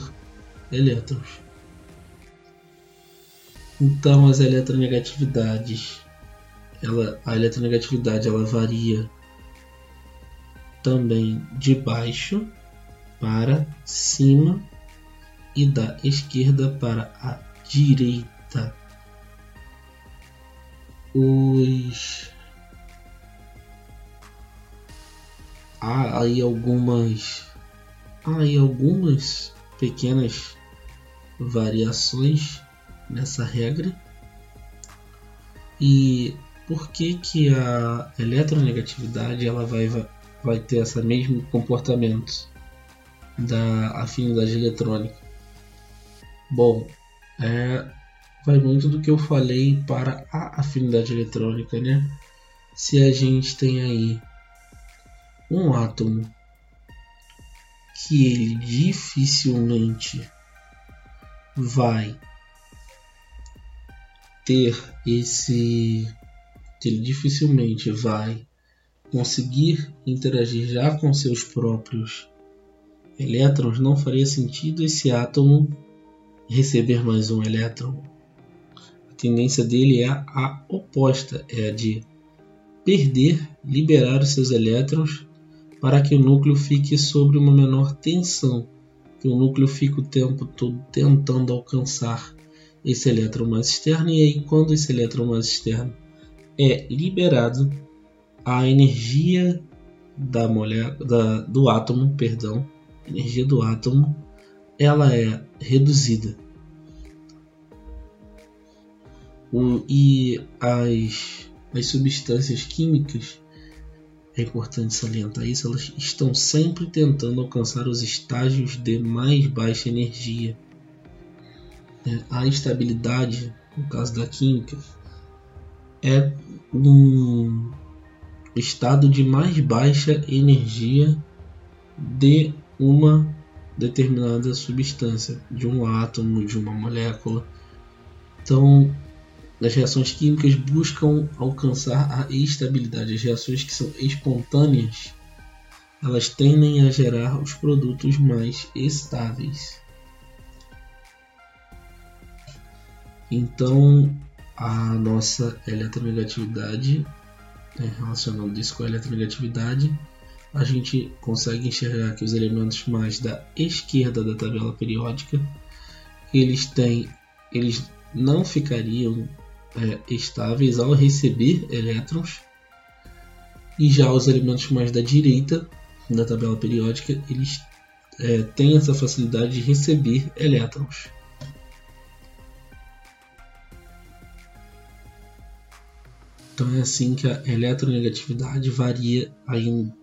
[SPEAKER 5] elétrons. Então as eletronegatividades, ela, a eletronegatividade ela varia também de baixo para cima e da esquerda para a direita. Os há aí algumas há aí algumas pequenas variações nessa regra. E por que que a eletronegatividade ela vai vai ter esse mesmo comportamento da afinidade eletrônica. Bom, é, vai muito do que eu falei para a afinidade eletrônica, né? Se a gente tem aí um átomo que ele dificilmente vai ter esse que ele dificilmente vai conseguir interagir já com seus próprios elétrons, não faria sentido esse átomo receber mais um elétron. A tendência dele é a oposta, é a de perder, liberar os seus elétrons para que o núcleo fique sobre uma menor tensão, que o núcleo fique o tempo todo tentando alcançar esse elétron mais externo e aí quando esse elétron mais externo é liberado, a energia da da, do átomo, perdão, energia do átomo, ela é reduzida. E as, as substâncias químicas, é importante salientar isso, elas estão sempre tentando alcançar os estágios de mais baixa energia. É, a estabilidade, no caso da química, é um, estado de mais baixa energia de uma determinada substância, de um átomo, de uma molécula. Então, as reações químicas buscam alcançar a estabilidade. As reações que são espontâneas, elas tendem a gerar os produtos mais estáveis. Então, a nossa eletronegatividade, né, relacionando isso com a eletronegatividade, a gente consegue enxergar que os elementos mais da esquerda da tabela periódica, eles têm, eles não ficariam é, estáveis ao receber elétrons, e já os elementos mais da direita da tabela periódica, eles é, têm essa facilidade de receber elétrons. Então é assim que a eletronegatividade varia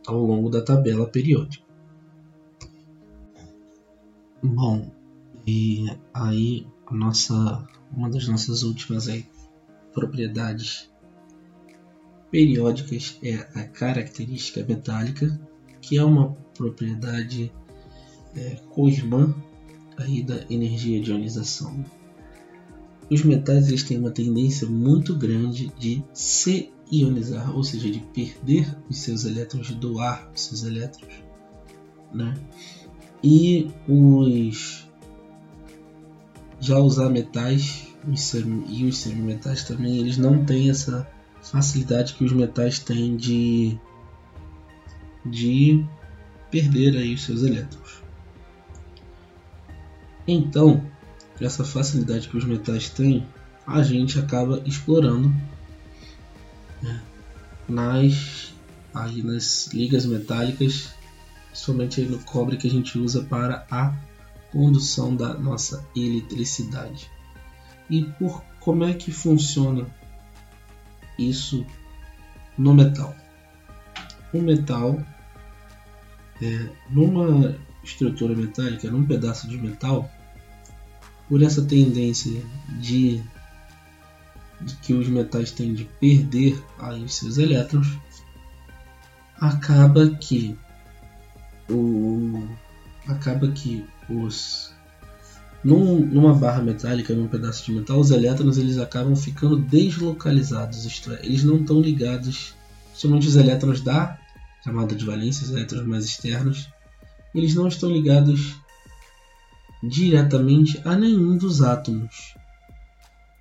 [SPEAKER 5] ao longo da tabela periódica. Bom, e aí nossa, uma das nossas últimas aí, propriedades periódicas é a característica metálica, que é uma propriedade é, co-irmã da energia de ionização. Os metais eles têm uma tendência muito grande de se ionizar, ou seja, de perder os seus elétrons, de doar os seus elétrons. Né? E os já usar metais e os semimetais também, eles não têm essa facilidade que os metais têm de de perder aí os seus elétrons. Então, essa facilidade que os metais têm, a gente acaba explorando né, nas, aí nas ligas metálicas, somente no cobre que a gente usa para a condução da nossa eletricidade. E por como é que funciona isso no metal? O metal, é, numa estrutura metálica, num pedaço de metal, por essa tendência de, de que os metais têm de perder aí os seus elétrons, acaba que o acaba que os num, numa barra metálica, num pedaço de metal, os elétrons eles acabam ficando deslocalizados, isto é, eles não estão ligados, somente os elétrons da camada de valência, os elétrons mais externos, eles não estão ligados diretamente a nenhum dos átomos.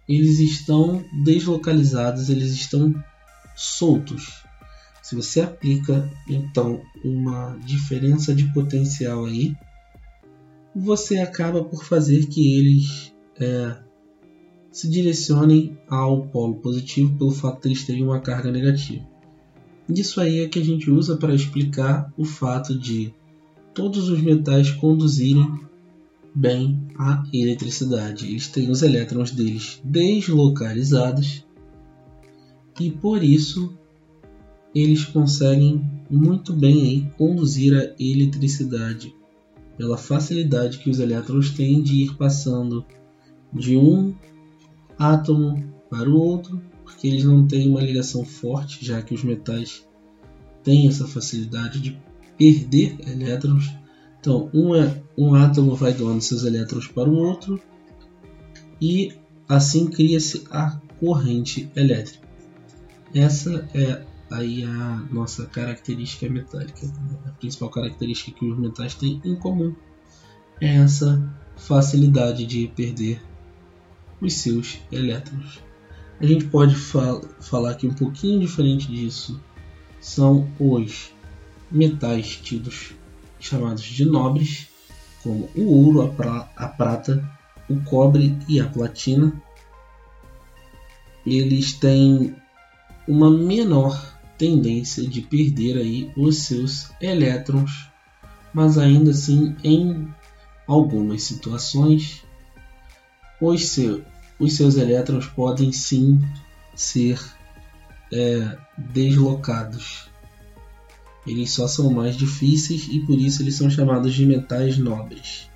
[SPEAKER 5] Eles estão deslocalizados, eles estão soltos. Se você aplica então uma diferença de potencial aí, você acaba por fazer que eles é, se direcionem ao polo positivo pelo fato de eles terem uma carga negativa. Isso aí é que a gente usa para explicar o fato de todos os metais conduzirem bem a eletricidade. Eles têm os elétrons deles deslocalizados e por isso eles conseguem muito bem aí conduzir a eletricidade pela facilidade que os elétrons têm de ir passando de um átomo para o outro, porque eles não têm uma ligação forte, já que os metais têm essa facilidade de perder elétrons então, um, é, um átomo vai doando seus elétrons para o outro e assim cria-se a corrente elétrica. Essa é aí a nossa característica metálica. A principal característica que os metais têm em comum é essa facilidade de perder os seus elétrons. A gente pode fal falar que um pouquinho diferente disso são os metais tidos chamados de nobres, como o ouro, a, pra, a prata, o cobre e a platina. Eles têm uma menor tendência de perder aí os seus elétrons, mas ainda assim em algumas situações os, seu, os seus elétrons podem sim ser é, deslocados eles só são mais difíceis e por isso eles são chamados de metais nobres.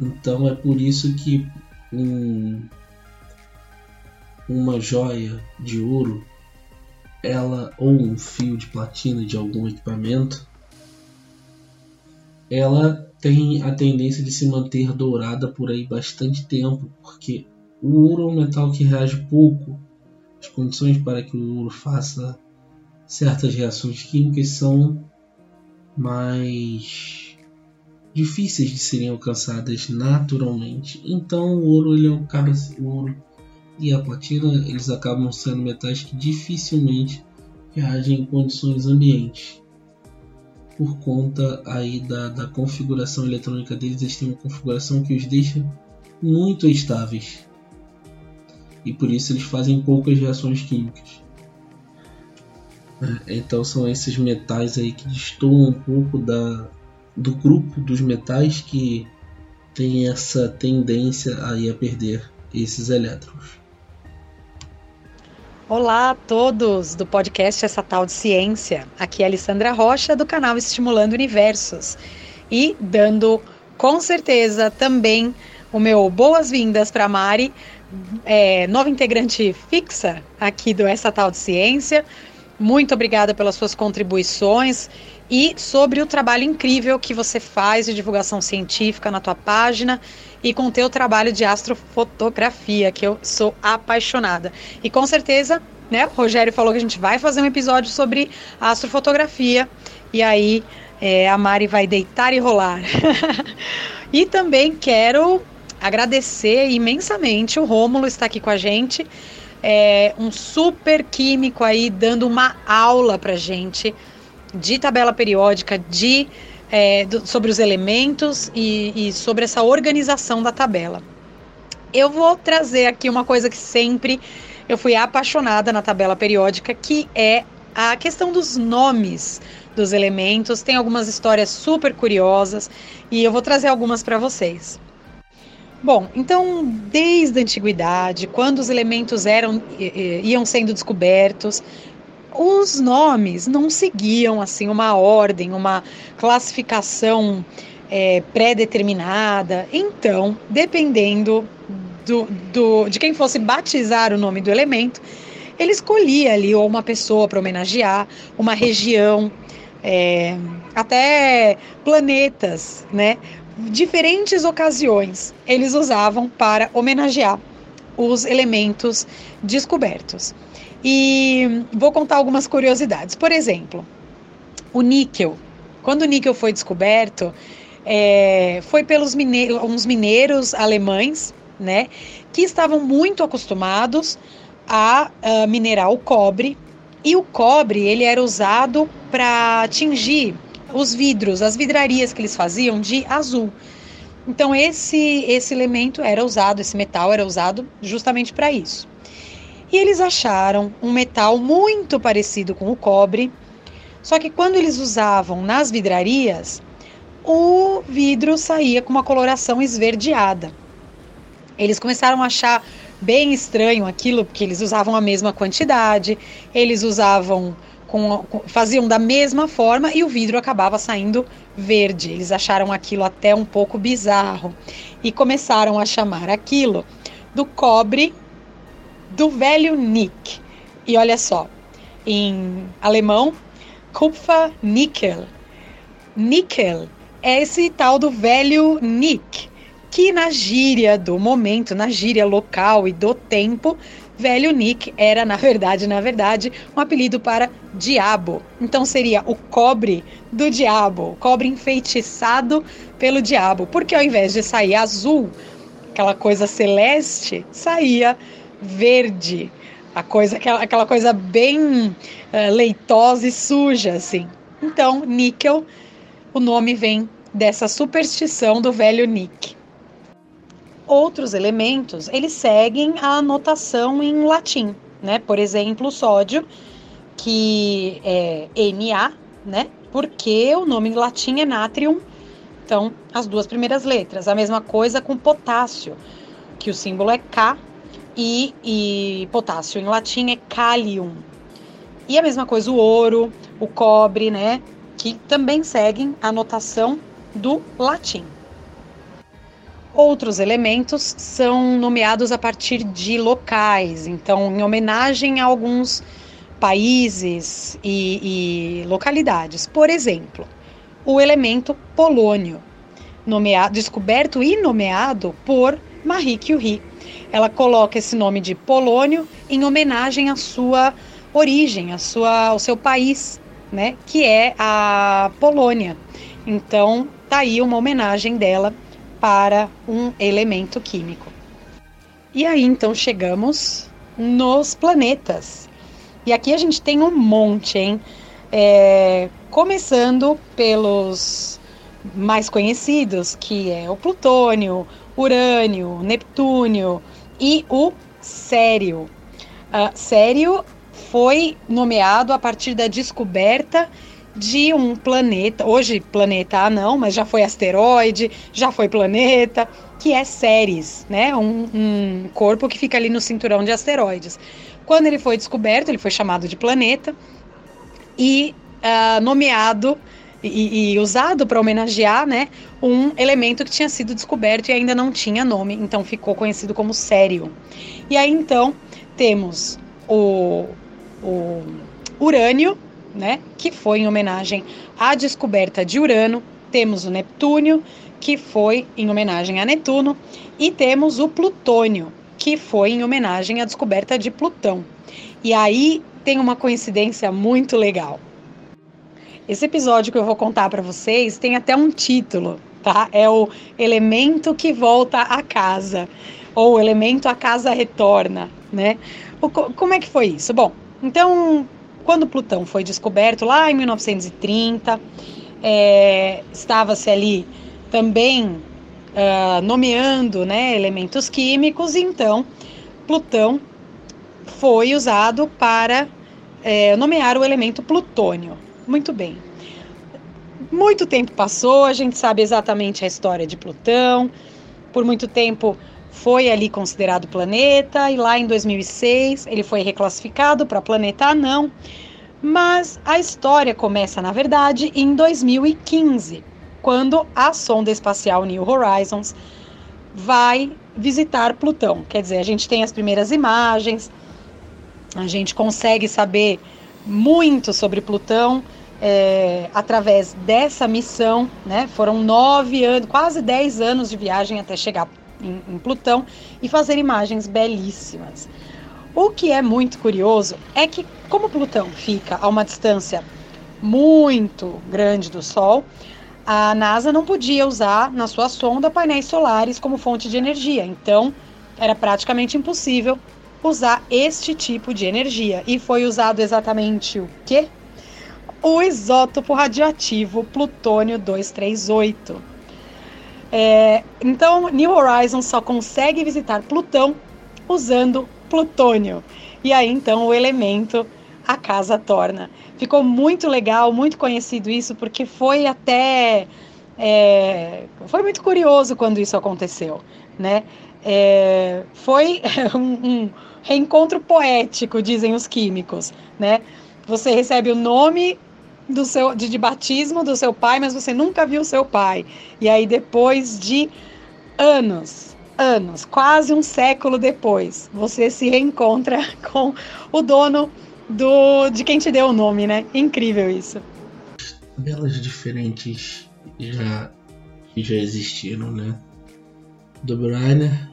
[SPEAKER 5] Então é por isso que um, uma joia de ouro, ela ou um fio de platina de algum equipamento, ela tem a tendência de se manter dourada por aí bastante tempo, porque O ouro é um metal que reage pouco. As condições para que o ouro faça certas reações químicas são mais difíceis de serem alcançadas naturalmente. Então o ouro ele acaba o ouro e a platina eles acabam sendo metais que dificilmente reagem em condições ambientes. Por conta aí da, da configuração eletrônica deles, eles têm uma configuração que os deixa muito estáveis. E por isso eles fazem poucas reações químicas. É, então são esses metais aí que destoam um pouco da, do grupo dos metais que tem essa tendência aí a perder esses elétrons.
[SPEAKER 8] Olá a todos do podcast Essa Tal de Ciência. Aqui é Alessandra Rocha do canal Estimulando Universos e dando com certeza também o meu boas-vindas para Mari, é, nova integrante fixa aqui do Essa Tal de Ciência. Muito obrigada pelas suas contribuições e sobre o trabalho incrível que você faz de divulgação científica na tua página e com o teu trabalho de astrofotografia, que eu sou apaixonada. E com certeza, né, o Rogério falou que a gente vai fazer um episódio sobre astrofotografia e aí é, a Mari vai deitar e rolar. (laughs) e também quero agradecer imensamente o Rômulo está aqui com a gente, é um super químico aí dando uma aula pra gente de tabela periódica, de é, do, sobre os elementos e, e sobre essa organização da tabela. Eu vou trazer aqui uma coisa que sempre eu fui apaixonada na tabela periódica, que é a questão dos nomes dos elementos. Tem algumas histórias super curiosas e eu vou trazer algumas para vocês. Bom, então desde a antiguidade, quando os elementos eram iam sendo descobertos, os nomes não seguiam assim uma ordem, uma classificação é, pré-determinada. Então, dependendo do, do, de quem fosse batizar o nome do elemento, ele escolhia ali ou uma pessoa para homenagear, uma região, é, até planetas, né? Diferentes ocasiões eles usavam para homenagear os elementos descobertos. E vou contar algumas curiosidades. Por exemplo, o níquel. Quando o níquel foi descoberto, é, foi pelos mineiros, uns mineiros alemães, né, que estavam muito acostumados a, a minerar o cobre. E o cobre ele era usado para tingir os vidros, as vidrarias que eles faziam de azul. Então esse esse elemento era usado, esse metal era usado justamente para isso. E eles acharam um metal muito parecido com o cobre, só que quando eles usavam nas vidrarias, o vidro saía com uma coloração esverdeada. Eles começaram a achar bem estranho aquilo, porque eles usavam a mesma quantidade, eles usavam com, faziam da mesma forma e o vidro acabava saindo verde. Eles acharam aquilo até um pouco bizarro e começaram a chamar aquilo do cobre do velho Nick. E olha só, em alemão, Kupfer-Nickel. Nickel é esse tal do velho Nick, que na gíria do momento, na gíria local e do tempo, velho Nick era, na verdade, na verdade, um apelido para diabo. Então seria o cobre do diabo, cobre enfeitiçado pelo diabo, porque ao invés de sair azul, aquela coisa celeste, saía verde, a coisa, aquela, aquela coisa bem uh, leitosa e suja, assim. Então, níquel, o nome vem dessa superstição do velho Nick. Outros elementos, eles seguem a anotação em latim, né? Por exemplo, sódio, que é Na, né? Porque o nome em latim é natrium, então as duas primeiras letras. A mesma coisa com potássio, que o símbolo é K e, e potássio em latim é kalium. E a mesma coisa o ouro, o cobre, né? Que também seguem a notação do latim. Outros elementos são nomeados a partir de locais, então, em homenagem a alguns países e, e localidades. Por exemplo, o elemento polônio, nomeado, descoberto e nomeado por Marie Curie. Ela coloca esse nome de polônio em homenagem à sua origem, à sua, ao seu país, né, que é a Polônia. Então, tá aí uma homenagem dela para um elemento químico. E aí então chegamos nos planetas. E aqui a gente tem um monte, hein? É, começando pelos mais conhecidos, que é o plutônio, urânio, neptúnio e o sério. Uh, sério foi nomeado a partir da descoberta de um planeta, hoje planeta não, mas já foi asteroide, já foi planeta, que é Ceres, né? Um, um corpo que fica ali no cinturão de asteroides. Quando ele foi descoberto, ele foi chamado de planeta e uh, nomeado e, e usado para homenagear, né, um elemento que tinha sido descoberto e ainda não tinha nome, então ficou conhecido como Sério. E aí então temos o, o urânio, né, que foi em homenagem à descoberta de Urano. Temos o Neptúnio, que foi em homenagem a Netuno, e temos o Plutônio, que foi em homenagem à descoberta de Plutão. E aí tem uma coincidência muito legal. Esse episódio que eu vou contar para vocês tem até um título, tá? É o elemento que volta a casa, ou o elemento a casa retorna, né? O, como é que foi isso? Bom, então quando Plutão foi descoberto lá em 1930, é, estava-se ali também uh, nomeando né, elementos químicos, então Plutão foi usado para é, nomear o elemento plutônio. Muito bem. Muito tempo passou, a gente sabe exatamente a história de Plutão. Por muito tempo foi ali considerado planeta e lá em 2006 ele foi reclassificado para planeta anão. Mas a história começa, na verdade, em 2015, quando a sonda espacial New Horizons vai visitar Plutão. Quer dizer, a gente tem as primeiras imagens, a gente consegue saber muito sobre Plutão é, através dessa missão, né? Foram nove anos, quase dez anos de viagem até chegar em, em Plutão e fazer imagens belíssimas. O que é muito curioso é que, como Plutão fica a uma distância muito grande do Sol, a NASA não podia usar na sua sonda painéis solares como fonte de energia. Então, era praticamente impossível usar este tipo de energia. E foi usado exatamente o quê? O isótopo radioativo plutônio 238. É, então, New Horizons só consegue visitar Plutão usando plutônio. E aí, então, o elemento a casa torna. Ficou muito legal, muito conhecido isso, porque foi até. É, foi muito curioso quando isso aconteceu, né? É, foi (laughs) um, um reencontro poético, dizem os químicos, né? Você recebe o nome do seu de, de, batismo do seu pai, mas você nunca viu seu pai. E aí depois de anos, anos, quase um século depois, você se reencontra (laughs) com o dono do de quem te deu o nome, né? Incrível isso.
[SPEAKER 5] Belas diferentes já já existiram, né? Do Brainer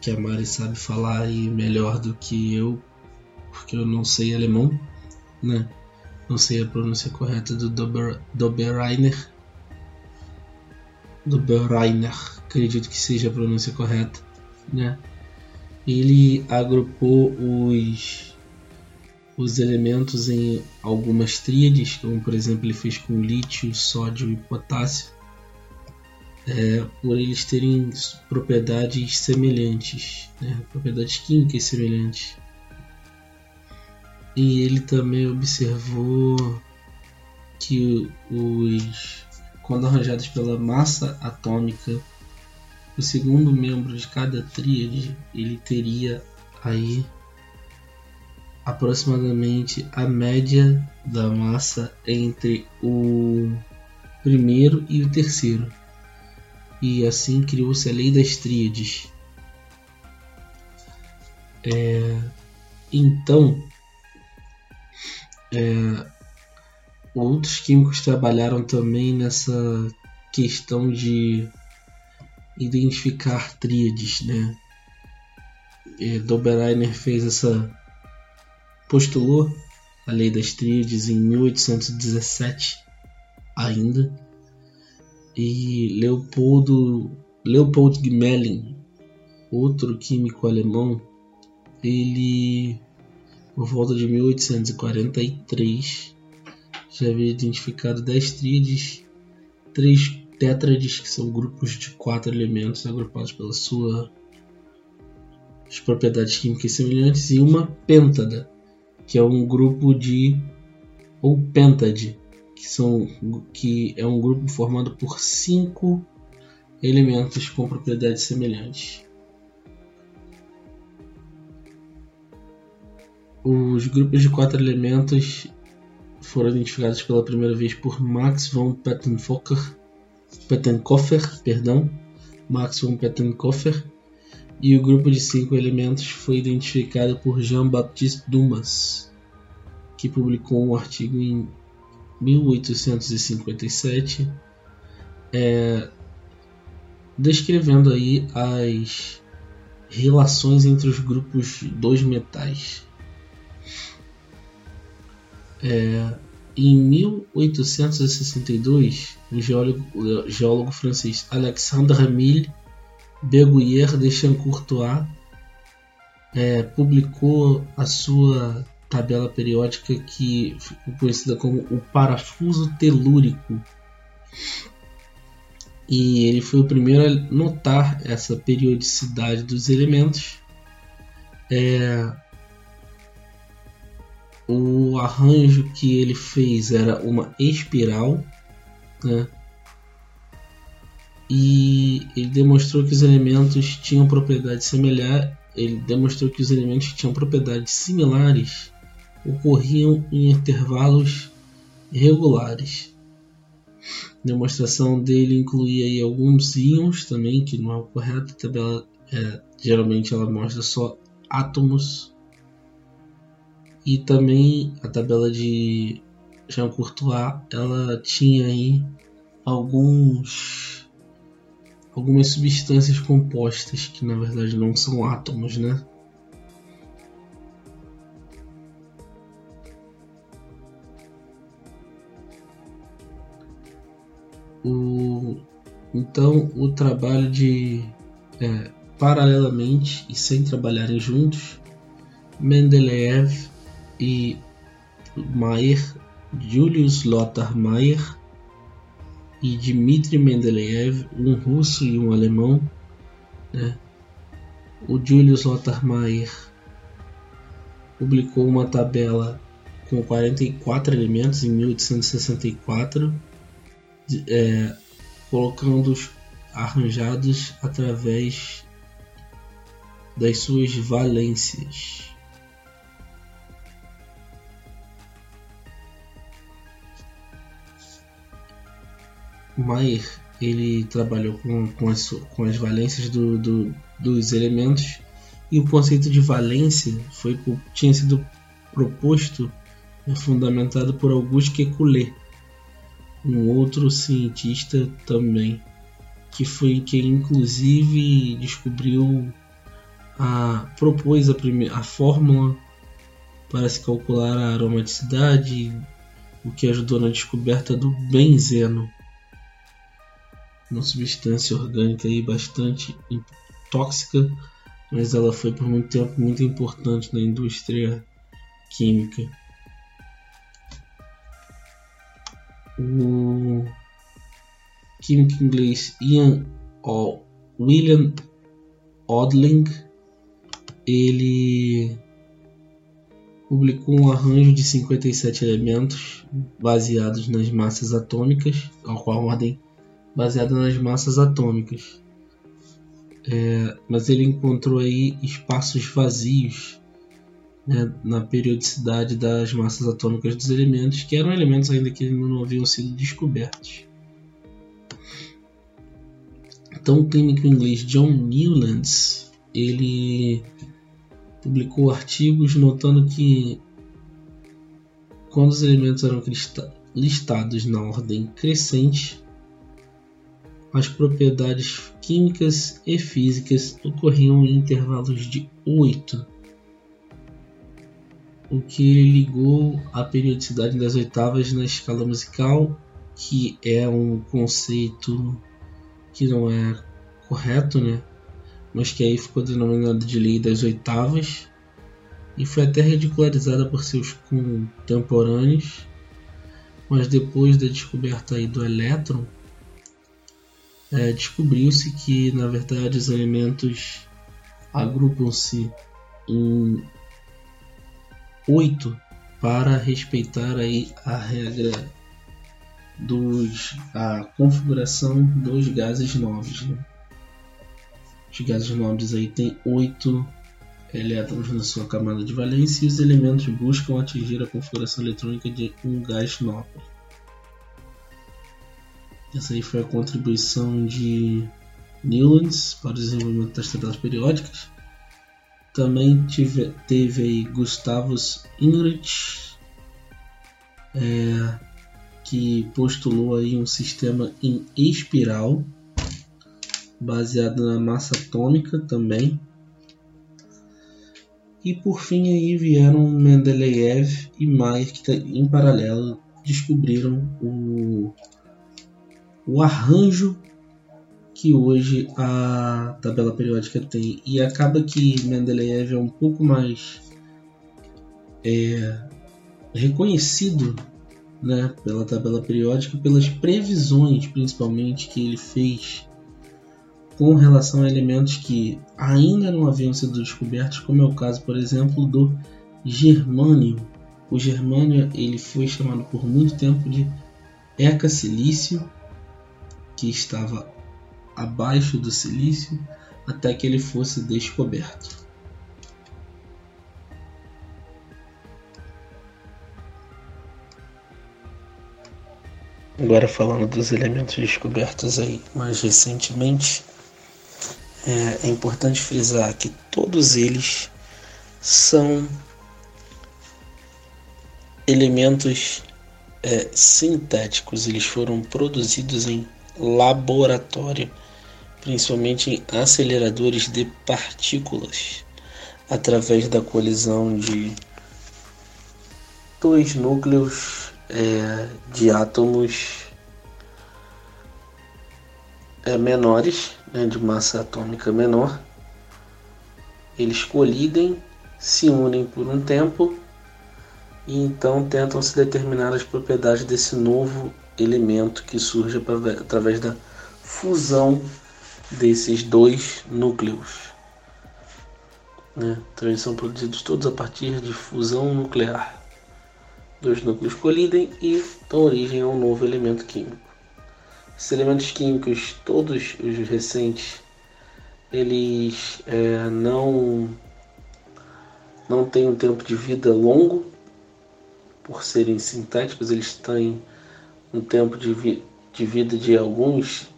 [SPEAKER 5] que a Mari sabe falar aí melhor do que eu, porque eu não sei alemão, né? Não sei a pronúncia correta do Dober, Doberreiner. Acredito que seja a pronúncia correta, né? Ele agrupou os os elementos em algumas tríades, como por exemplo ele fez com lítio, sódio e potássio é, por eles terem propriedades semelhantes, né? propriedades químicas semelhantes. E ele também observou que os, quando arranjados pela massa atômica, o segundo membro de cada tríade ele teria aí aproximadamente a média da massa entre o primeiro e o terceiro e assim criou-se a lei das tríades. É, então, é, outros químicos trabalharam também nessa questão de identificar tríades, né? E Dobereiner fez essa postulou a lei das tríades em 1817 ainda e Leopoldo Leopold Gmelin, outro químico alemão, ele por volta de 1843 já havia identificado 10 tríades, 3 tétrades, que são grupos de quatro elementos agrupados pela sua propriedades químicas semelhantes, e uma pentada, que é um grupo de ou pentade, que são que é um grupo formado por cinco elementos com propriedades semelhantes. Os grupos de quatro elementos foram identificados pela primeira vez por Max von Pettenkofer, Pettenkofer, perdão, Max von Pettenkofer, e o grupo de cinco elementos foi identificado por Jean-Baptiste Dumas, que publicou um artigo em 1857 é, descrevendo aí as relações entre os grupos dos metais. É, em 1862, o geólogo, geólogo francês Alexandre Emile Beguier de Chancourtois é, publicou a sua tabela periódica que ficou conhecida como o parafuso telúrico. E ele foi o primeiro a notar essa periodicidade dos elementos. É, o arranjo que ele fez era uma espiral, né? e ele demonstrou que os elementos tinham propriedades semelhantes. Ele demonstrou que os elementos que tinham propriedades similares ocorriam em intervalos regulares. A demonstração dele incluía aí alguns íons também, que não é o correto. A tabela é, geralmente ela mostra só átomos. E também a tabela de Jean Courtois, ela tinha aí alguns algumas substâncias compostas que na verdade não são átomos, né? O, então o trabalho de é, paralelamente e sem trabalharem juntos, Mendeleev e Mayer, Julius Lothar Mayer e Dmitry Mendeleev, um russo e um alemão. Né? O Julius Lothar Mayer publicou uma tabela com 44 elementos em 1864, é, colocando-os arranjados através das suas valências. Maier ele trabalhou com, com, as, com as valências do, do, dos elementos e o conceito de valência foi, tinha sido proposto e fundamentado por Auguste Kekulé, um outro cientista também, que foi quem inclusive descobriu a propôs a, primeira, a fórmula para se calcular a aromaticidade, o que ajudou na descoberta do benzeno uma substância orgânica aí bastante tóxica, mas ela foi por muito tempo muito importante na indústria química. O químico inglês Ian o. William Odling ele publicou um arranjo de 57 elementos baseados nas massas atômicas, ao qual a ordem baseada nas massas atômicas. É, mas ele encontrou aí espaços vazios né, na periodicidade das massas atômicas dos elementos, que eram elementos ainda que não haviam sido descobertos. Então, o clínico inglês John Newlands ele publicou artigos notando que quando os elementos eram listados na ordem crescente,
[SPEAKER 9] as propriedades químicas e físicas ocorriam em intervalos de 8, o que ligou a periodicidade das oitavas na escala musical, que é um conceito que não é correto, né? mas que aí ficou denominado de lei das oitavas e foi até ridicularizada por seus contemporâneos, mas depois da descoberta aí do elétron, é, descobriu-se que na verdade os elementos agrupam-se em oito para respeitar aí a regra dos a configuração dos gases nobres. Né? Os gases nobres aí tem oito elétrons na sua camada de valência e os elementos buscam atingir a configuração eletrônica de um gás nobre. Essa aí foi a contribuição de Newlands para o desenvolvimento das tabelas periódicas. Também tive, teve aí Gustavus Inrich, é, que postulou aí um sistema em espiral, baseado na massa atômica também. E por fim aí vieram Mendeleev e Mayer que em paralelo descobriram o o arranjo que hoje a tabela periódica tem. E acaba que Mendeleev é um pouco mais é, reconhecido né, pela tabela periódica, pelas previsões principalmente que ele fez com relação a elementos que ainda não haviam sido descobertos, como é o caso, por exemplo, do germânio. O germânio ele foi chamado por muito tempo de eca-silício que estava abaixo do silício até que ele fosse descoberto.
[SPEAKER 5] Agora falando dos elementos descobertos aí mais recentemente, é, é importante frisar que todos eles são elementos é, sintéticos, eles foram produzidos em laboratório, principalmente em aceleradores de partículas, através da colisão de dois núcleos é, de átomos é, menores, né, de massa atômica menor. Eles colidem, se unem por um tempo e então tentam se determinar as propriedades desse novo elemento que surge através da fusão desses dois núcleos. Né? Então eles são produzidos todos a partir de fusão nuclear. Dois núcleos colidem e dão origem a um novo elemento químico. Esses elementos químicos, todos os recentes, eles é, não não têm um tempo de vida longo por serem sintéticos, eles têm um tempo de, vi de vida de alguns,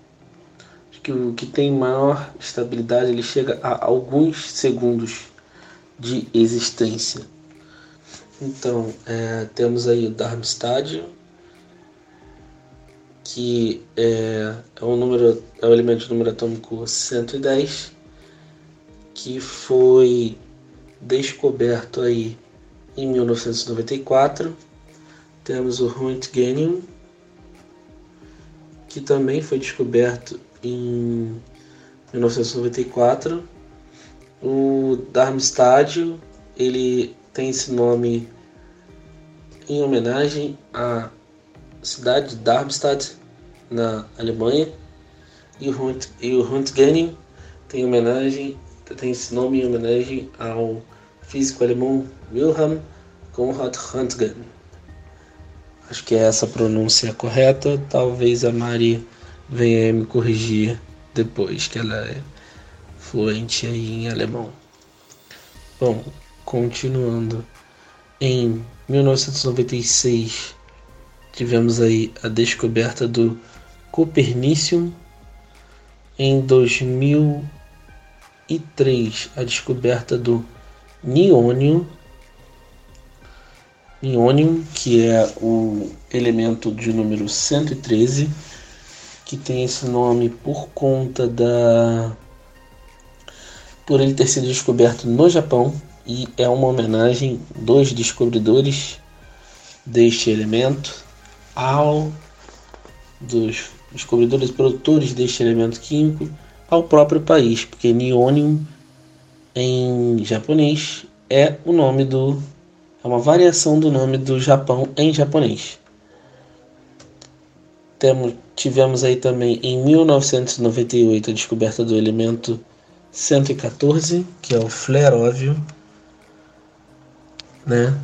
[SPEAKER 5] que o que tem maior estabilidade ele chega a alguns segundos de existência. Então, é, temos aí o Darmstadt, que é, é, um número, é o elemento número atômico 110, que foi descoberto aí em 1994. Temos o Röntgenium, que também foi descoberto em 1994. O Darmstadt, ele tem esse nome em homenagem à cidade de Darmstadt, na Alemanha. E o, Hunt, e o Röntgen tem homenagem, tem esse nome em homenagem ao físico alemão Wilhelm Conrad Röntgen. Acho que é essa pronúncia correta. Talvez a Mari venha me corrigir depois, que ela é fluente em alemão. Bom, continuando. Em 1996 tivemos aí a descoberta do Copernicium. Em 2003 a descoberta do Niônio Ionium, que é o elemento de número 113, que tem esse nome por conta da por ele ter sido descoberto no Japão e é uma homenagem dos descobridores deste elemento ao dos descobridores e produtores deste elemento químico ao próprio país, porque Nionium em japonês é o nome do é uma variação do nome do Japão em japonês. Temos, tivemos aí também em 1998 a descoberta do elemento 114, que é o fleróvio, né?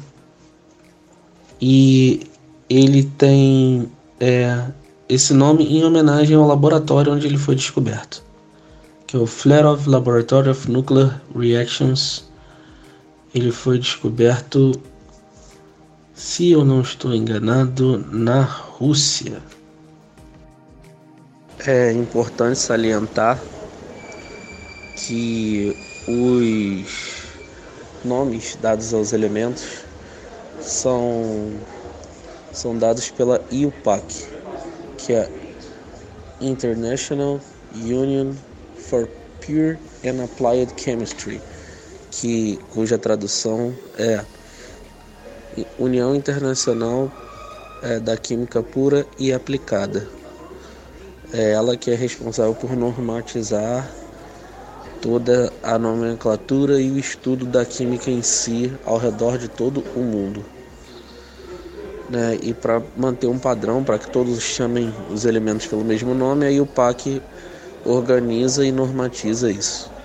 [SPEAKER 5] E ele tem é, esse nome em homenagem ao laboratório onde ele foi descoberto, que é o Flerov Laboratory of Nuclear Reactions. Ele foi descoberto, se eu não estou enganado, na Rússia. É importante salientar que os nomes dados aos elementos são, são dados pela IUPAC, que é International Union for Pure and Applied Chemistry, que, cuja tradução é União Internacional é, da Química Pura e Aplicada. É ela que é responsável por normatizar toda a nomenclatura e o estudo da química em si ao redor de todo o mundo. Né? E para manter um padrão, para que todos chamem os elementos pelo mesmo nome, aí o PAC organiza e normatiza isso.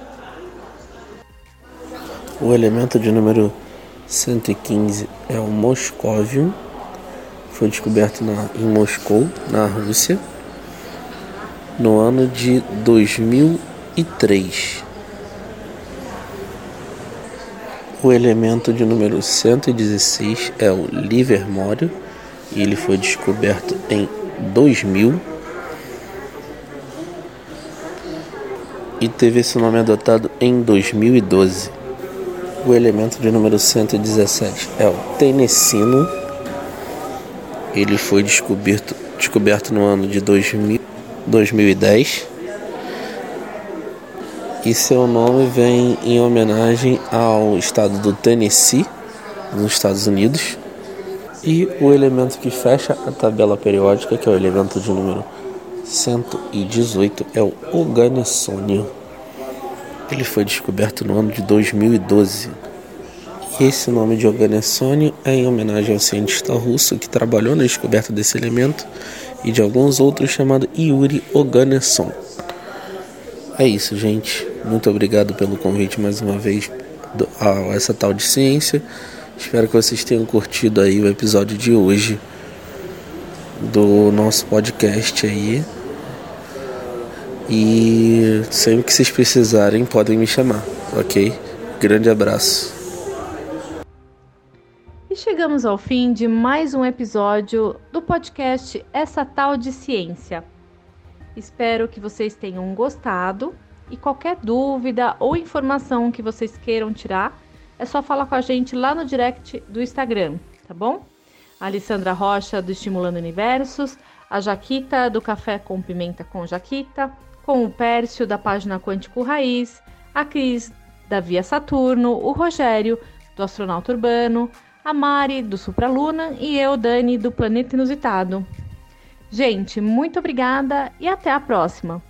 [SPEAKER 5] O elemento de número 115 é o moscóvio, foi descoberto na, em Moscou, na Rússia, no ano de 2003. O elemento de número 116 é o livermório e ele foi descoberto em 2000 e teve esse nome adotado em 2012. O elemento de número 117 é o tenecino. Ele foi descoberto, descoberto no ano de 2000, 2010 e seu nome vem em homenagem ao estado do Tennessee, nos Estados Unidos. E o elemento que fecha a tabela periódica, que é o elemento de número 118, é o organessônio. Ele foi descoberto no ano de 2012. E esse nome de organessônio é em homenagem ao cientista russo que trabalhou na descoberta desse elemento e de alguns outros chamado Yuri Oganesson. É isso, gente. Muito obrigado pelo convite mais uma vez a essa tal de ciência. Espero que vocês tenham curtido aí o episódio de hoje do nosso podcast aí. E sempre que vocês precisarem, podem me chamar, ok? Grande abraço.
[SPEAKER 2] E chegamos ao fim de mais um episódio do podcast Essa Tal de Ciência. Espero que vocês tenham gostado e qualquer dúvida ou informação que vocês queiram tirar, é só falar com a gente lá no direct do Instagram, tá bom? A Alessandra Rocha do Estimulando Universos, a Jaquita do Café com Pimenta com Jaquita, com o Pércio da página Quântico Raiz, a Cris da Via Saturno, o Rogério do Astronauta Urbano, a Mari do Supraluna e eu, Dani, do Planeta Inusitado. Gente, muito obrigada e até a próxima!